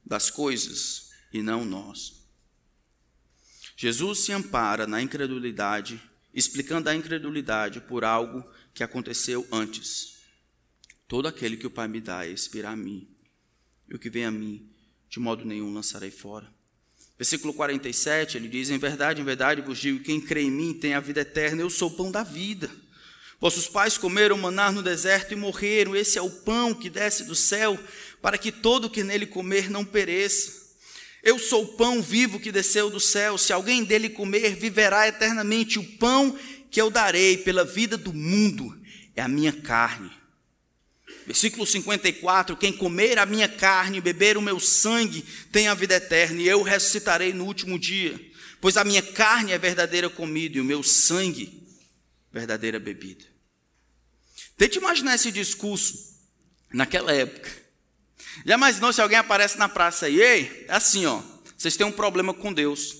S1: das coisas e não nós. Jesus se ampara na incredulidade, explicando a incredulidade por algo que aconteceu antes. Todo aquele que o Pai me dá é expirá a mim, e o que vem a mim, de modo nenhum lançarei fora. Versículo 47, ele diz: Em verdade, em verdade vos digo: quem crê em mim tem a vida eterna, eu sou o pão da vida. Vossos pais comeram maná no deserto e morreram, esse é o pão que desce do céu, para que todo que nele comer não pereça. Eu sou o pão vivo que desceu do céu, se alguém dele comer, viverá eternamente. O pão que eu darei pela vida do mundo é a minha carne. Versículo 54: Quem comer a minha carne e beber o meu sangue tem a vida eterna, e eu ressuscitarei no último dia. Pois a minha carne é verdadeira comida e o meu sangue verdadeira bebida. Tente imaginar esse discurso naquela época. Já imaginou se alguém aparece na praça e, ei, é assim, ó, vocês têm um problema com Deus.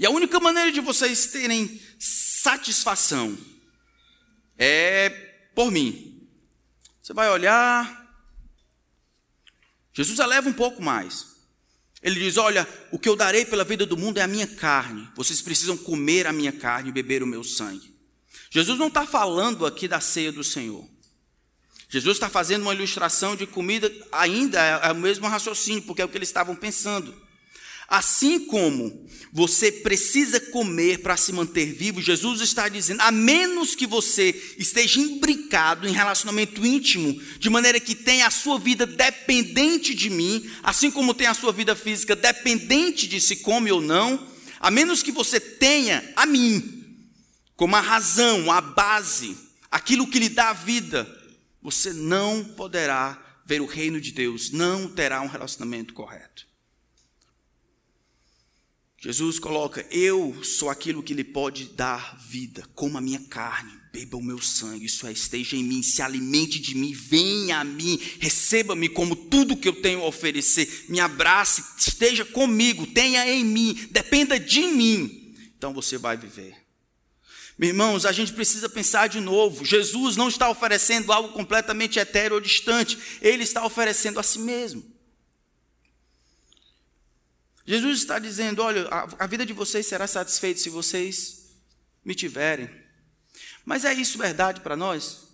S1: E a única maneira de vocês terem satisfação é por mim. Você vai olhar. Jesus eleva um pouco mais. Ele diz: Olha, o que eu darei pela vida do mundo é a minha carne. Vocês precisam comer a minha carne e beber o meu sangue. Jesus não está falando aqui da ceia do Senhor. Jesus está fazendo uma ilustração de comida, ainda é o mesmo raciocínio, porque é o que eles estavam pensando. Assim como você precisa comer para se manter vivo, Jesus está dizendo, a menos que você esteja imbricado em relacionamento íntimo, de maneira que tenha a sua vida dependente de mim, assim como tem a sua vida física dependente de se come ou não, a menos que você tenha a mim como a razão, a base, aquilo que lhe dá a vida, você não poderá ver o reino de Deus, não terá um relacionamento correto. Jesus coloca: Eu sou aquilo que lhe pode dar vida, como a minha carne, beba o meu sangue, isso é, esteja em mim, se alimente de mim, venha a mim, receba-me como tudo que eu tenho a oferecer, me abrace, esteja comigo, tenha em mim, dependa de mim, então você vai viver. Meus irmãos, a gente precisa pensar de novo: Jesus não está oferecendo algo completamente etéreo ou distante, ele está oferecendo a si mesmo. Jesus está dizendo: olha, a, vida de vocês será satisfeita se vocês me tiverem. Mas é isso verdade para nós?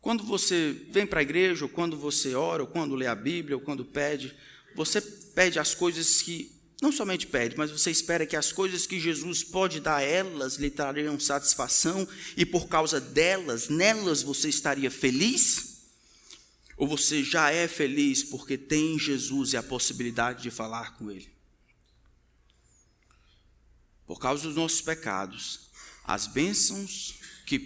S1: Quando você vem para a igreja, ou quando você ora, ou quando lê a Bíblia, ou quando pede, você pede as coisas que, não somente pede, mas você espera que as coisas que Jesus pode dar a elas lhe trariam satisfação, e por causa delas, nelas você estaria feliz? Ou você já é feliz porque tem Jesus e a possibilidade de falar com Ele? Por causa dos nossos pecados, as bênçãos que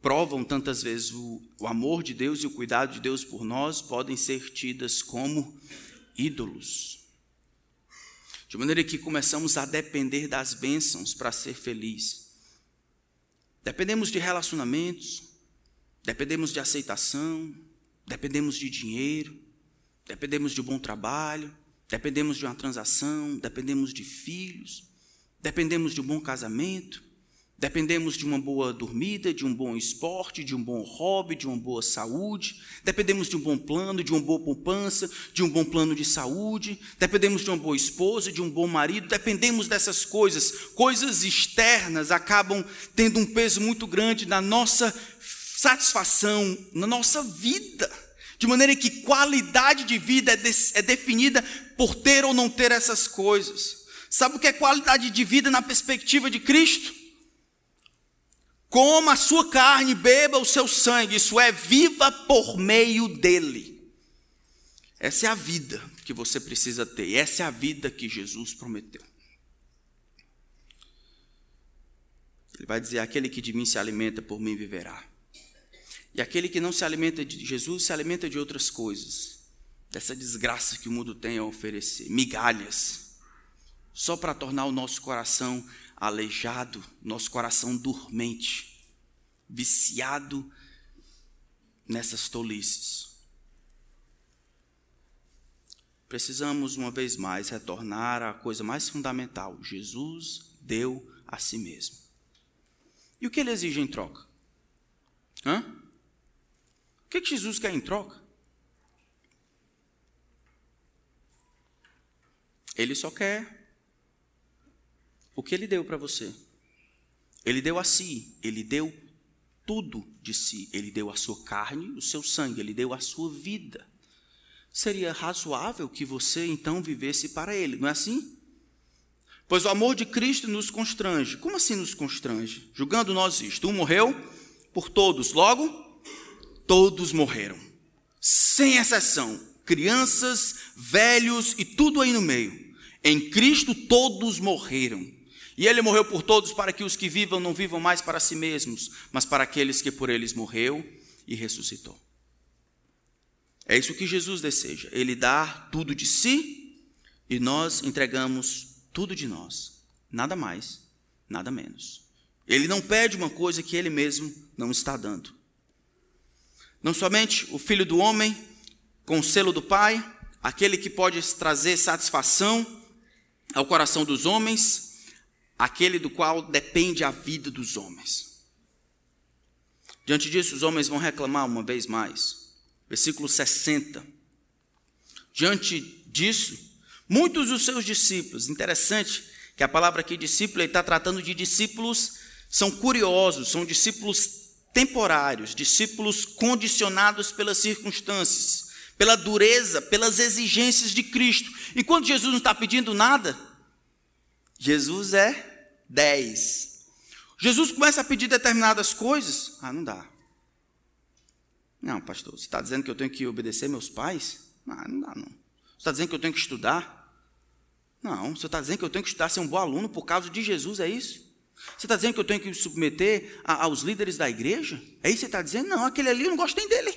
S1: provam tantas vezes o, o amor de Deus e o cuidado de Deus por nós podem ser tidas como ídolos. De maneira que começamos a depender das bênçãos para ser feliz. Dependemos de relacionamentos, dependemos de aceitação, Dependemos de dinheiro, dependemos de bom trabalho, dependemos de uma transação, dependemos de filhos, dependemos de um bom casamento, dependemos de uma boa dormida, de um bom esporte, de um bom hobby, de uma boa saúde, dependemos de um bom plano, de uma boa poupança, de um bom plano de saúde, dependemos de uma boa esposa, de um bom marido, dependemos dessas coisas. Coisas externas acabam tendo um peso muito grande na nossa satisfação na nossa vida, De maneira que qualidade de vida é, de, é definida por ter ou não ter essas coisas. Sabe o que é qualidade de vida na perspectiva de Cristo? Coma a sua carne, beba o seu sangue, isso é, viva por meio dele. Essa é a vida que você precisa ter, e essa é a vida que Jesus prometeu. Ele vai dizer: aquele que de mim se alimenta, por mim viverá. E aquele que não se alimenta de Jesus se alimenta de outras coisas, dessa desgraça que o mundo tem a oferecer, migalhas, só para tornar o nosso coração aleijado, nosso coração dormente, viciado nessas tolices. Precisamos, uma vez mais, retornar à coisa mais fundamental: Jesus deu a si mesmo. E o que ele exige em troca? Hã? Que, que Jesus quer em troca? Ele só quer o que ele deu para você. Ele deu a si, ele deu tudo de si. Ele deu a sua carne, o seu sangue, ele deu a sua vida. Seria razoável que você então vivesse para ele, não é assim? Pois o amor de Cristo nos constrange. Como assim nos constrange? Julgando nós isto. Um morreu por todos, logo, todos morreram. Sem exceção. Crianças, velhos e tudo aí no meio. Em Cristo todos morreram. E ele morreu por todos para que os que vivam não vivam mais para si mesmos, mas para aqueles que por eles morreu e ressuscitou. É isso que Jesus deseja. Ele dá tudo de si e nós entregamos tudo de nós, nada mais, nada menos. Ele não pede uma coisa que ele mesmo não está dando. Não somente o filho do homem, com o selo do Pai, aquele que pode trazer satisfação ao coração dos homens, aquele do qual depende a vida dos homens. Diante disso, os homens vão reclamar uma vez mais. Versículo 60. Diante disso, Muitos dos seus discípulos, interessante que a palavra aqui discípulo está tratando de discípulos, são curiosos, são discípulos temporários, discípulos condicionados pelas circunstâncias, pela dureza, pelas exigências de Cristo. E quando Jesus não está pedindo nada, Jesus é dez. Jesus começa a pedir determinadas coisas, ah, não dá. Não, pastor, você está dizendo que eu tenho que obedecer meus pais? Ah, não dá, não está dizendo que eu tenho que estudar? Não, você está dizendo que eu tenho que estudar, ser um bom aluno por causa de Jesus, é isso? Você está dizendo que eu tenho que me submeter a, aos líderes da igreja? É isso que você está dizendo? Não, aquele ali eu não gosto nem dele.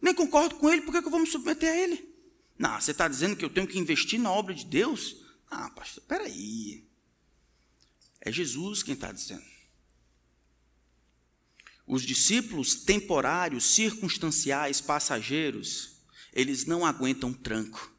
S1: Nem concordo com ele, por que eu vou me submeter a ele? Não, você está dizendo que eu tenho que investir na obra de Deus? Ah, pastor, peraí. É Jesus quem está dizendo. Os discípulos temporários, circunstanciais, passageiros, eles não aguentam tranco.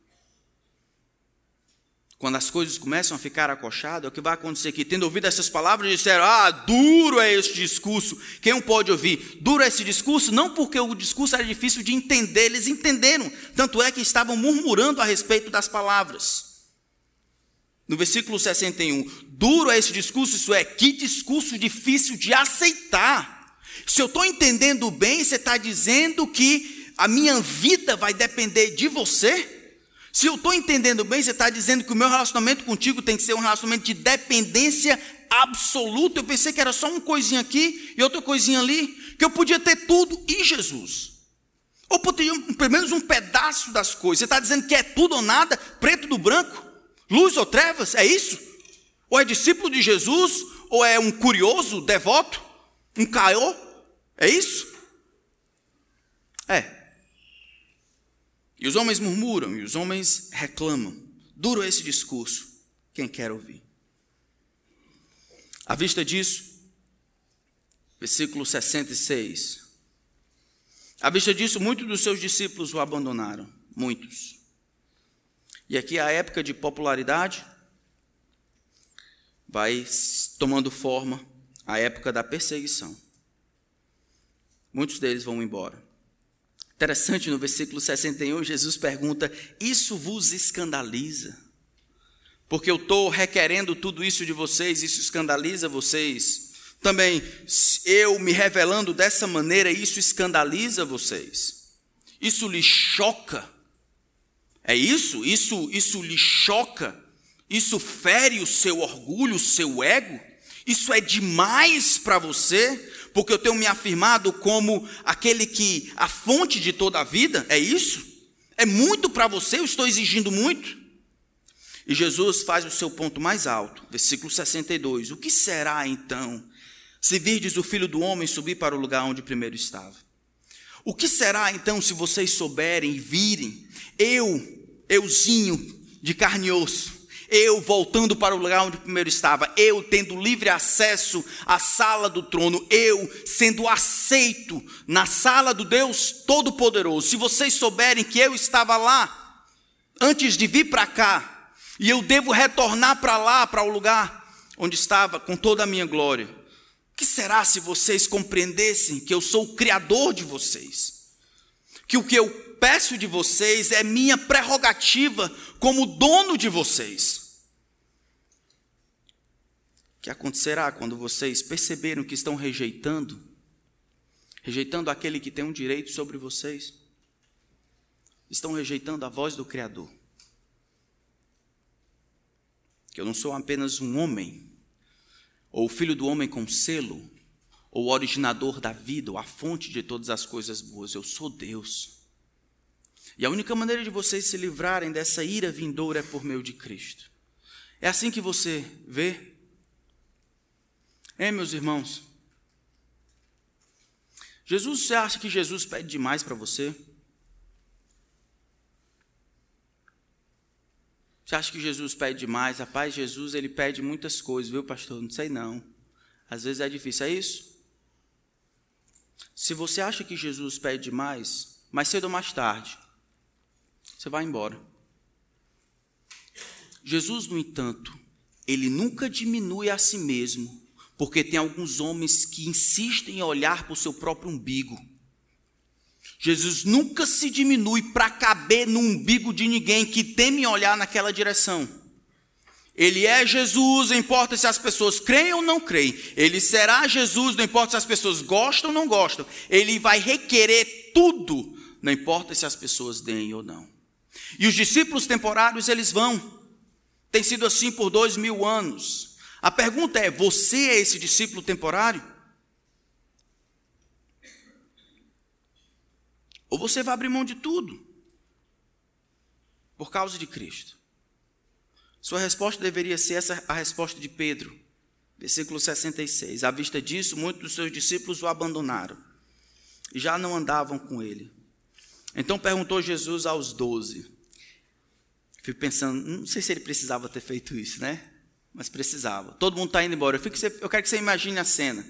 S1: Quando as coisas começam a ficar acochadas, o que vai acontecer aqui? Tendo ouvido essas palavras, disseram: Ah, duro é este discurso. Quem não pode ouvir? Duro é esse discurso? Não porque o discurso era difícil de entender, eles entenderam. Tanto é que estavam murmurando a respeito das palavras. No versículo 61, duro é esse discurso, isso é, que discurso difícil de aceitar. Se eu estou entendendo bem, você está dizendo que a minha vida vai depender de você? Se eu estou entendendo bem, você está dizendo que o meu relacionamento contigo tem que ser um relacionamento de dependência absoluta. Eu pensei que era só uma coisinha aqui e outra coisinha ali, que eu podia ter tudo e Jesus. Ou poderia, pelo menos um pedaço das coisas. Você está dizendo que é tudo ou nada, preto do branco, luz ou trevas, é isso? Ou é discípulo de Jesus, ou é um curioso, devoto, um caiô, é isso? É. E os homens murmuram, e os homens reclamam. Duro esse discurso. Quem quer ouvir? À vista disso, versículo 66. À vista disso, muitos dos seus discípulos o abandonaram. Muitos. E aqui a época de popularidade vai tomando forma a época da perseguição. Muitos deles vão embora. Interessante, no versículo 61, Jesus pergunta: Isso vos escandaliza? Porque eu estou requerendo tudo isso de vocês, isso escandaliza vocês? Também, eu me revelando dessa maneira, isso escandaliza vocês? Isso lhe choca? É isso? Isso isso lhe choca? Isso fere o seu orgulho, o seu ego? Isso é demais para você? Porque eu tenho me afirmado como aquele que a fonte de toda a vida? É isso? É muito para você? Eu estou exigindo muito? E Jesus faz o seu ponto mais alto, versículo 62. O que será então, se virdes o filho do homem subir para o lugar onde primeiro estava? O que será então, se vocês souberem e virem, eu, euzinho de carne e osso, eu voltando para o lugar onde primeiro estava, eu tendo livre acesso à sala do trono, eu sendo aceito na sala do Deus Todo-Poderoso. Se vocês souberem que eu estava lá, antes de vir para cá, e eu devo retornar para lá, para o lugar onde estava, com toda a minha glória, o que será se vocês compreendessem que eu sou o Criador de vocês? Que o que eu peço de vocês é minha prerrogativa como dono de vocês. O que acontecerá quando vocês perceberam que estão rejeitando, rejeitando aquele que tem um direito sobre vocês? Estão rejeitando a voz do Criador. Que eu não sou apenas um homem, ou filho do homem com selo, ou originador da vida, ou a fonte de todas as coisas boas. Eu sou Deus. E a única maneira de vocês se livrarem dessa ira vindoura é por meio de Cristo. É assim que você vê? É, meus irmãos? Jesus, você acha que Jesus pede demais para você? Você acha que Jesus pede demais? Rapaz, Jesus, ele pede muitas coisas, viu, pastor? Não sei não. Às vezes é difícil, é isso? Se você acha que Jesus pede demais, mais cedo ou mais tarde, você vai embora. Jesus, no entanto, ele nunca diminui a si mesmo, porque tem alguns homens que insistem em olhar para o seu próprio umbigo. Jesus nunca se diminui para caber no umbigo de ninguém que teme olhar naquela direção. Ele é Jesus, não importa se as pessoas creem ou não creem. Ele será Jesus, não importa se as pessoas gostam ou não gostam. Ele vai requerer tudo, não importa se as pessoas deem ou não. E os discípulos temporários, eles vão. Tem sido assim por dois mil anos. A pergunta é: você é esse discípulo temporário? Ou você vai abrir mão de tudo por causa de Cristo? Sua resposta deveria ser essa a resposta de Pedro, versículo 66. À vista disso, muitos dos seus discípulos o abandonaram e já não andavam com ele. Então perguntou Jesus aos doze: Fico pensando, não sei se ele precisava ter feito isso, né? Mas precisava. Todo mundo está indo embora. Eu, fico, eu quero que você imagine a cena.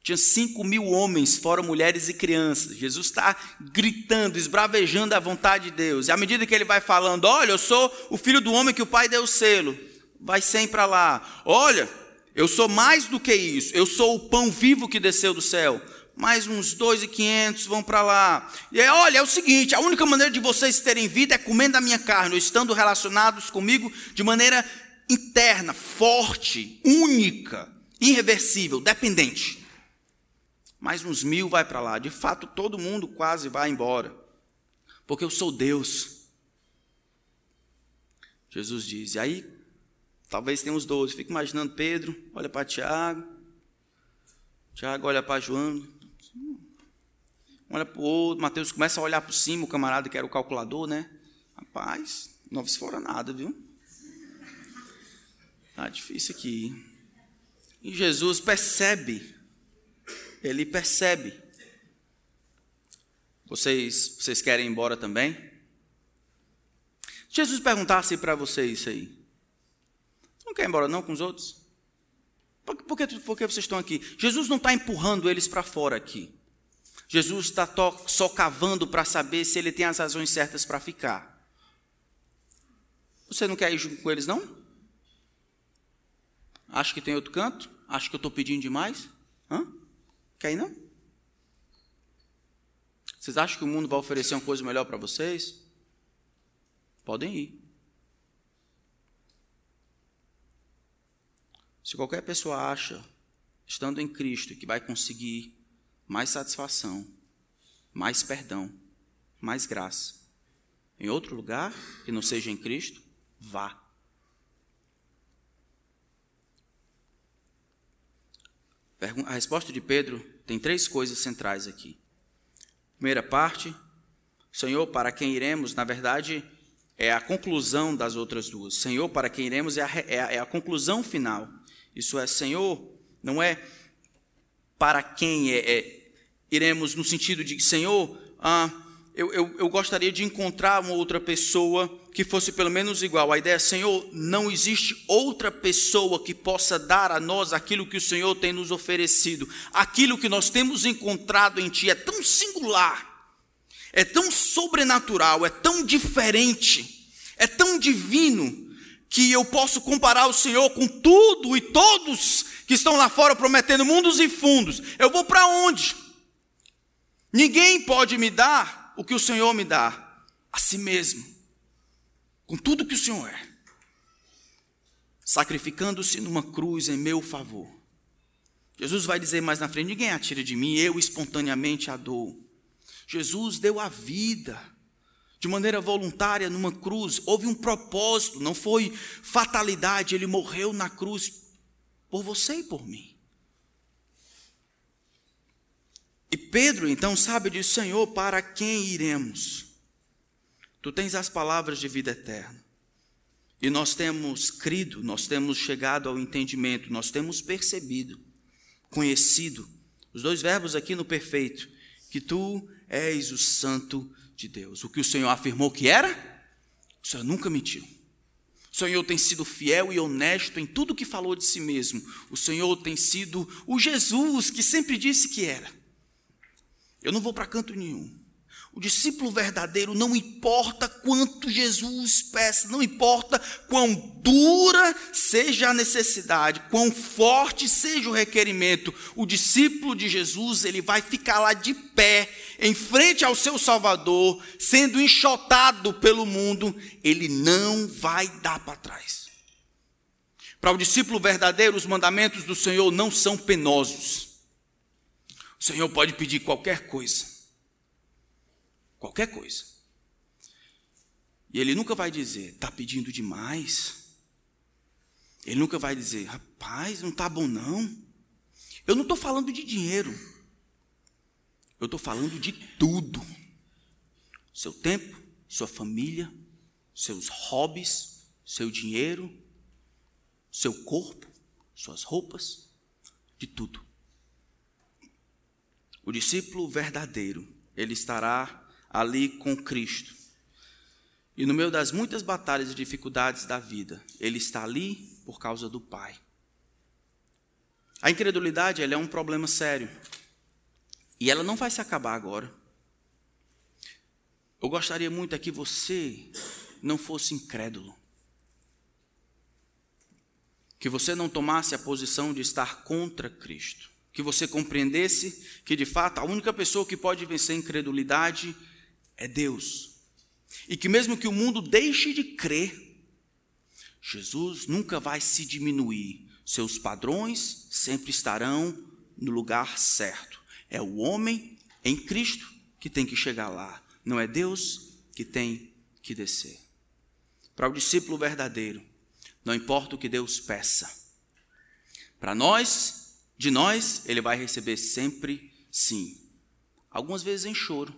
S1: Tinha cinco mil homens, fora mulheres e crianças. Jesus está gritando, esbravejando a vontade de Deus. E à medida que ele vai falando, olha, eu sou o filho do homem que o pai deu o selo. Vai sempre para lá. Olha, eu sou mais do que isso. Eu sou o pão vivo que desceu do céu mais uns dois e quinhentos vão para lá. E aí, olha, é o seguinte: a única maneira de vocês terem vida é comendo a minha carne, ou estando relacionados comigo de maneira interna, forte, única, irreversível, dependente. Mais uns mil vai para lá. De fato, todo mundo quase vai embora, porque eu sou Deus. Jesus diz. E aí, talvez tenha os doze. Fico imaginando Pedro, olha para Tiago. Tiago olha para João, olha para o outro, Mateus começa a olhar para cima, o camarada que era o calculador, né? Rapaz, não fora nada, viu? Tá difícil aqui. E Jesus percebe, ele percebe. Vocês, vocês querem ir embora também? Jesus perguntasse para vocês isso aí. Não quer ir embora não com os outros? Por, que, por que vocês estão aqui? Jesus não está empurrando eles para fora aqui. Jesus está só cavando para saber se ele tem as razões certas para ficar. Você não quer ir junto com eles, não? Acho que tem outro canto? Acho que eu estou pedindo demais? Hã? Quer ir, não? Vocês acham que o mundo vai oferecer uma coisa melhor para vocês? Podem ir. Se qualquer pessoa acha, estando em Cristo, que vai conseguir mais satisfação, mais perdão, mais graça. Em outro lugar, que não seja em Cristo, vá. A resposta de Pedro tem três coisas centrais aqui. Primeira parte, Senhor, para quem iremos, na verdade, é a conclusão das outras duas. Senhor, para quem iremos é a, é a, é a conclusão final. Isso é, Senhor, não é para quem é, é iremos no sentido de, Senhor, ah, eu, eu, eu gostaria de encontrar uma outra pessoa que fosse pelo menos igual. A ideia é, Senhor, não existe outra pessoa que possa dar a nós aquilo que o Senhor tem nos oferecido. Aquilo que nós temos encontrado em Ti é tão singular, é tão sobrenatural, é tão diferente, é tão divino, que eu posso comparar o Senhor com tudo e todos que estão lá fora prometendo mundos e fundos. Eu vou para onde? Ninguém pode me dar o que o Senhor me dá, a si mesmo, com tudo que o Senhor é, sacrificando-se numa cruz em meu favor. Jesus vai dizer mais na frente: ninguém atira de mim, eu espontaneamente a dou. Jesus deu a vida de maneira voluntária numa cruz, houve um propósito, não foi fatalidade, ele morreu na cruz por você e por mim. E Pedro então sabe disso, Senhor, para quem iremos? Tu tens as palavras de vida eterna. E nós temos crido, nós temos chegado ao entendimento, nós temos percebido, conhecido, os dois verbos aqui no perfeito, que tu és o Santo de Deus. O que o Senhor afirmou que era, o Senhor nunca mentiu. O Senhor tem sido fiel e honesto em tudo que falou de si mesmo. O Senhor tem sido o Jesus que sempre disse que era. Eu não vou para canto nenhum. O discípulo verdadeiro não importa quanto Jesus peça, não importa quão dura seja a necessidade, quão forte seja o requerimento, o discípulo de Jesus, ele vai ficar lá de pé, em frente ao seu Salvador, sendo enxotado pelo mundo, ele não vai dar para trás. Para o discípulo verdadeiro, os mandamentos do Senhor não são penosos. O Senhor pode pedir qualquer coisa. Qualquer coisa. E Ele nunca vai dizer, está pedindo demais. Ele nunca vai dizer, rapaz, não está bom não. Eu não estou falando de dinheiro. Eu estou falando de tudo. Seu tempo, sua família, seus hobbies, seu dinheiro, seu corpo, suas roupas, de tudo. O discípulo verdadeiro, ele estará ali com Cristo. E no meio das muitas batalhas e dificuldades da vida, ele está ali por causa do Pai. A incredulidade é um problema sério. E ela não vai se acabar agora. Eu gostaria muito é que você não fosse incrédulo. Que você não tomasse a posição de estar contra Cristo que você compreendesse que de fato a única pessoa que pode vencer a incredulidade é Deus. E que mesmo que o mundo deixe de crer, Jesus nunca vai se diminuir. Seus padrões sempre estarão no lugar certo. É o homem em Cristo que tem que chegar lá, não é Deus que tem que descer. Para o discípulo verdadeiro, não importa o que Deus peça. Para nós, de nós, ele vai receber sempre sim. Algumas vezes em choro.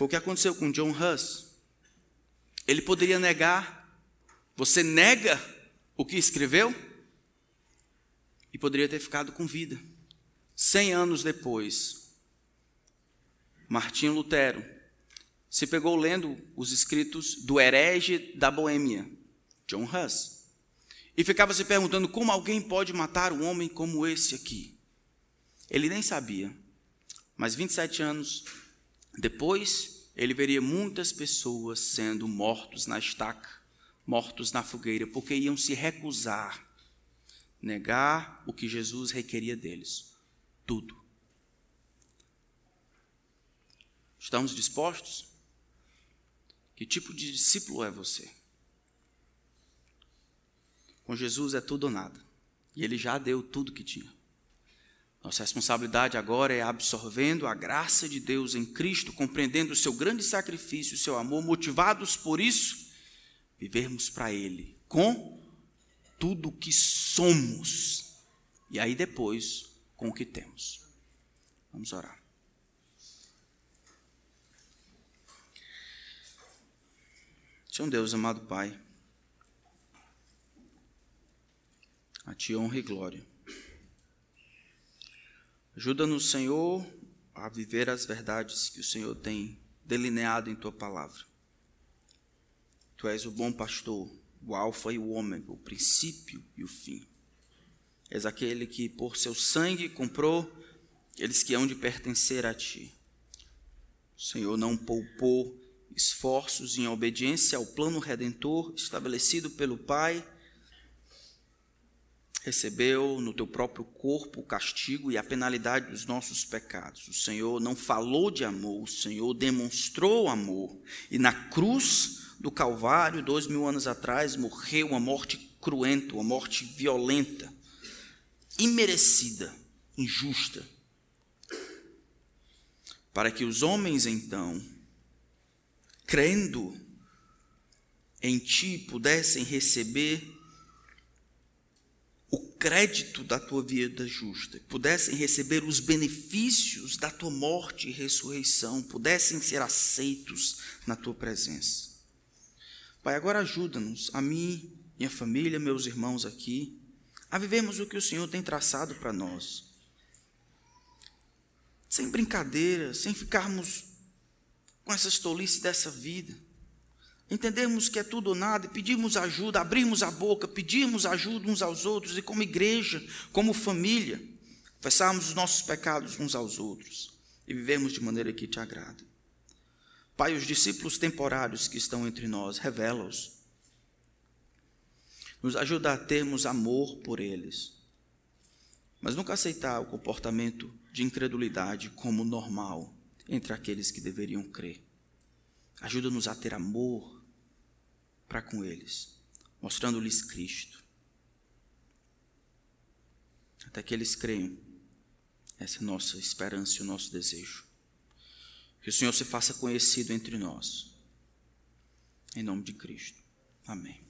S1: Foi o que aconteceu com John Huss. Ele poderia negar. Você nega o que escreveu? E poderia ter ficado com vida. Cem anos depois, Martinho Lutero se pegou lendo os escritos do herege da Boêmia, John Huss e ficava se perguntando como alguém pode matar um homem como esse aqui. Ele nem sabia, mas 27 anos depois, ele veria muitas pessoas sendo mortos na estaca, mortos na fogueira, porque iam se recusar, negar o que Jesus requeria deles. Tudo. Estamos dispostos? Que tipo de discípulo é você? Com Jesus é tudo ou nada. E ele já deu tudo que tinha. Nossa responsabilidade agora é absorvendo a graça de Deus em Cristo, compreendendo o seu grande sacrifício, o seu amor, motivados por isso, vivermos para Ele com tudo o que somos e aí depois com o que temos. Vamos orar. Senhor Deus, amado Pai, a Ti honra e glória. Ajuda-nos, Senhor, a viver as verdades que o Senhor tem delineado em tua palavra. Tu és o bom pastor, o Alfa e o Ômega, o princípio e o fim. És aquele que, por seu sangue, comprou aqueles que hão de pertencer a ti. O Senhor não poupou esforços em obediência ao plano redentor estabelecido pelo Pai recebeu no teu próprio corpo o castigo e a penalidade dos nossos pecados. O Senhor não falou de amor, o Senhor demonstrou amor. E na cruz do Calvário, dois mil anos atrás, morreu uma morte cruenta, uma morte violenta, imerecida, injusta. Para que os homens, então, crendo em Ti, pudessem receber o crédito da tua vida justa, pudessem receber os benefícios da tua morte e ressurreição, pudessem ser aceitos na tua presença. Pai, agora ajuda-nos, a mim, minha família, meus irmãos aqui, a vivermos o que o Senhor tem traçado para nós. Sem brincadeira, sem ficarmos com essas tolices dessa vida entendermos que é tudo ou nada, pedirmos ajuda, abrirmos a boca, pedirmos ajuda uns aos outros e, como igreja, como família, confessarmos os nossos pecados uns aos outros e vivemos de maneira que te agrada. Pai, os discípulos temporários que estão entre nós, revela-os. Nos ajuda a termos amor por eles, mas nunca aceitar o comportamento de incredulidade como normal entre aqueles que deveriam crer. Ajuda-nos a ter amor para com eles, mostrando-lhes Cristo. Até que eles creiam. Essa é a nossa esperança e o nosso desejo. Que o Senhor se faça conhecido entre nós. Em nome de Cristo. Amém.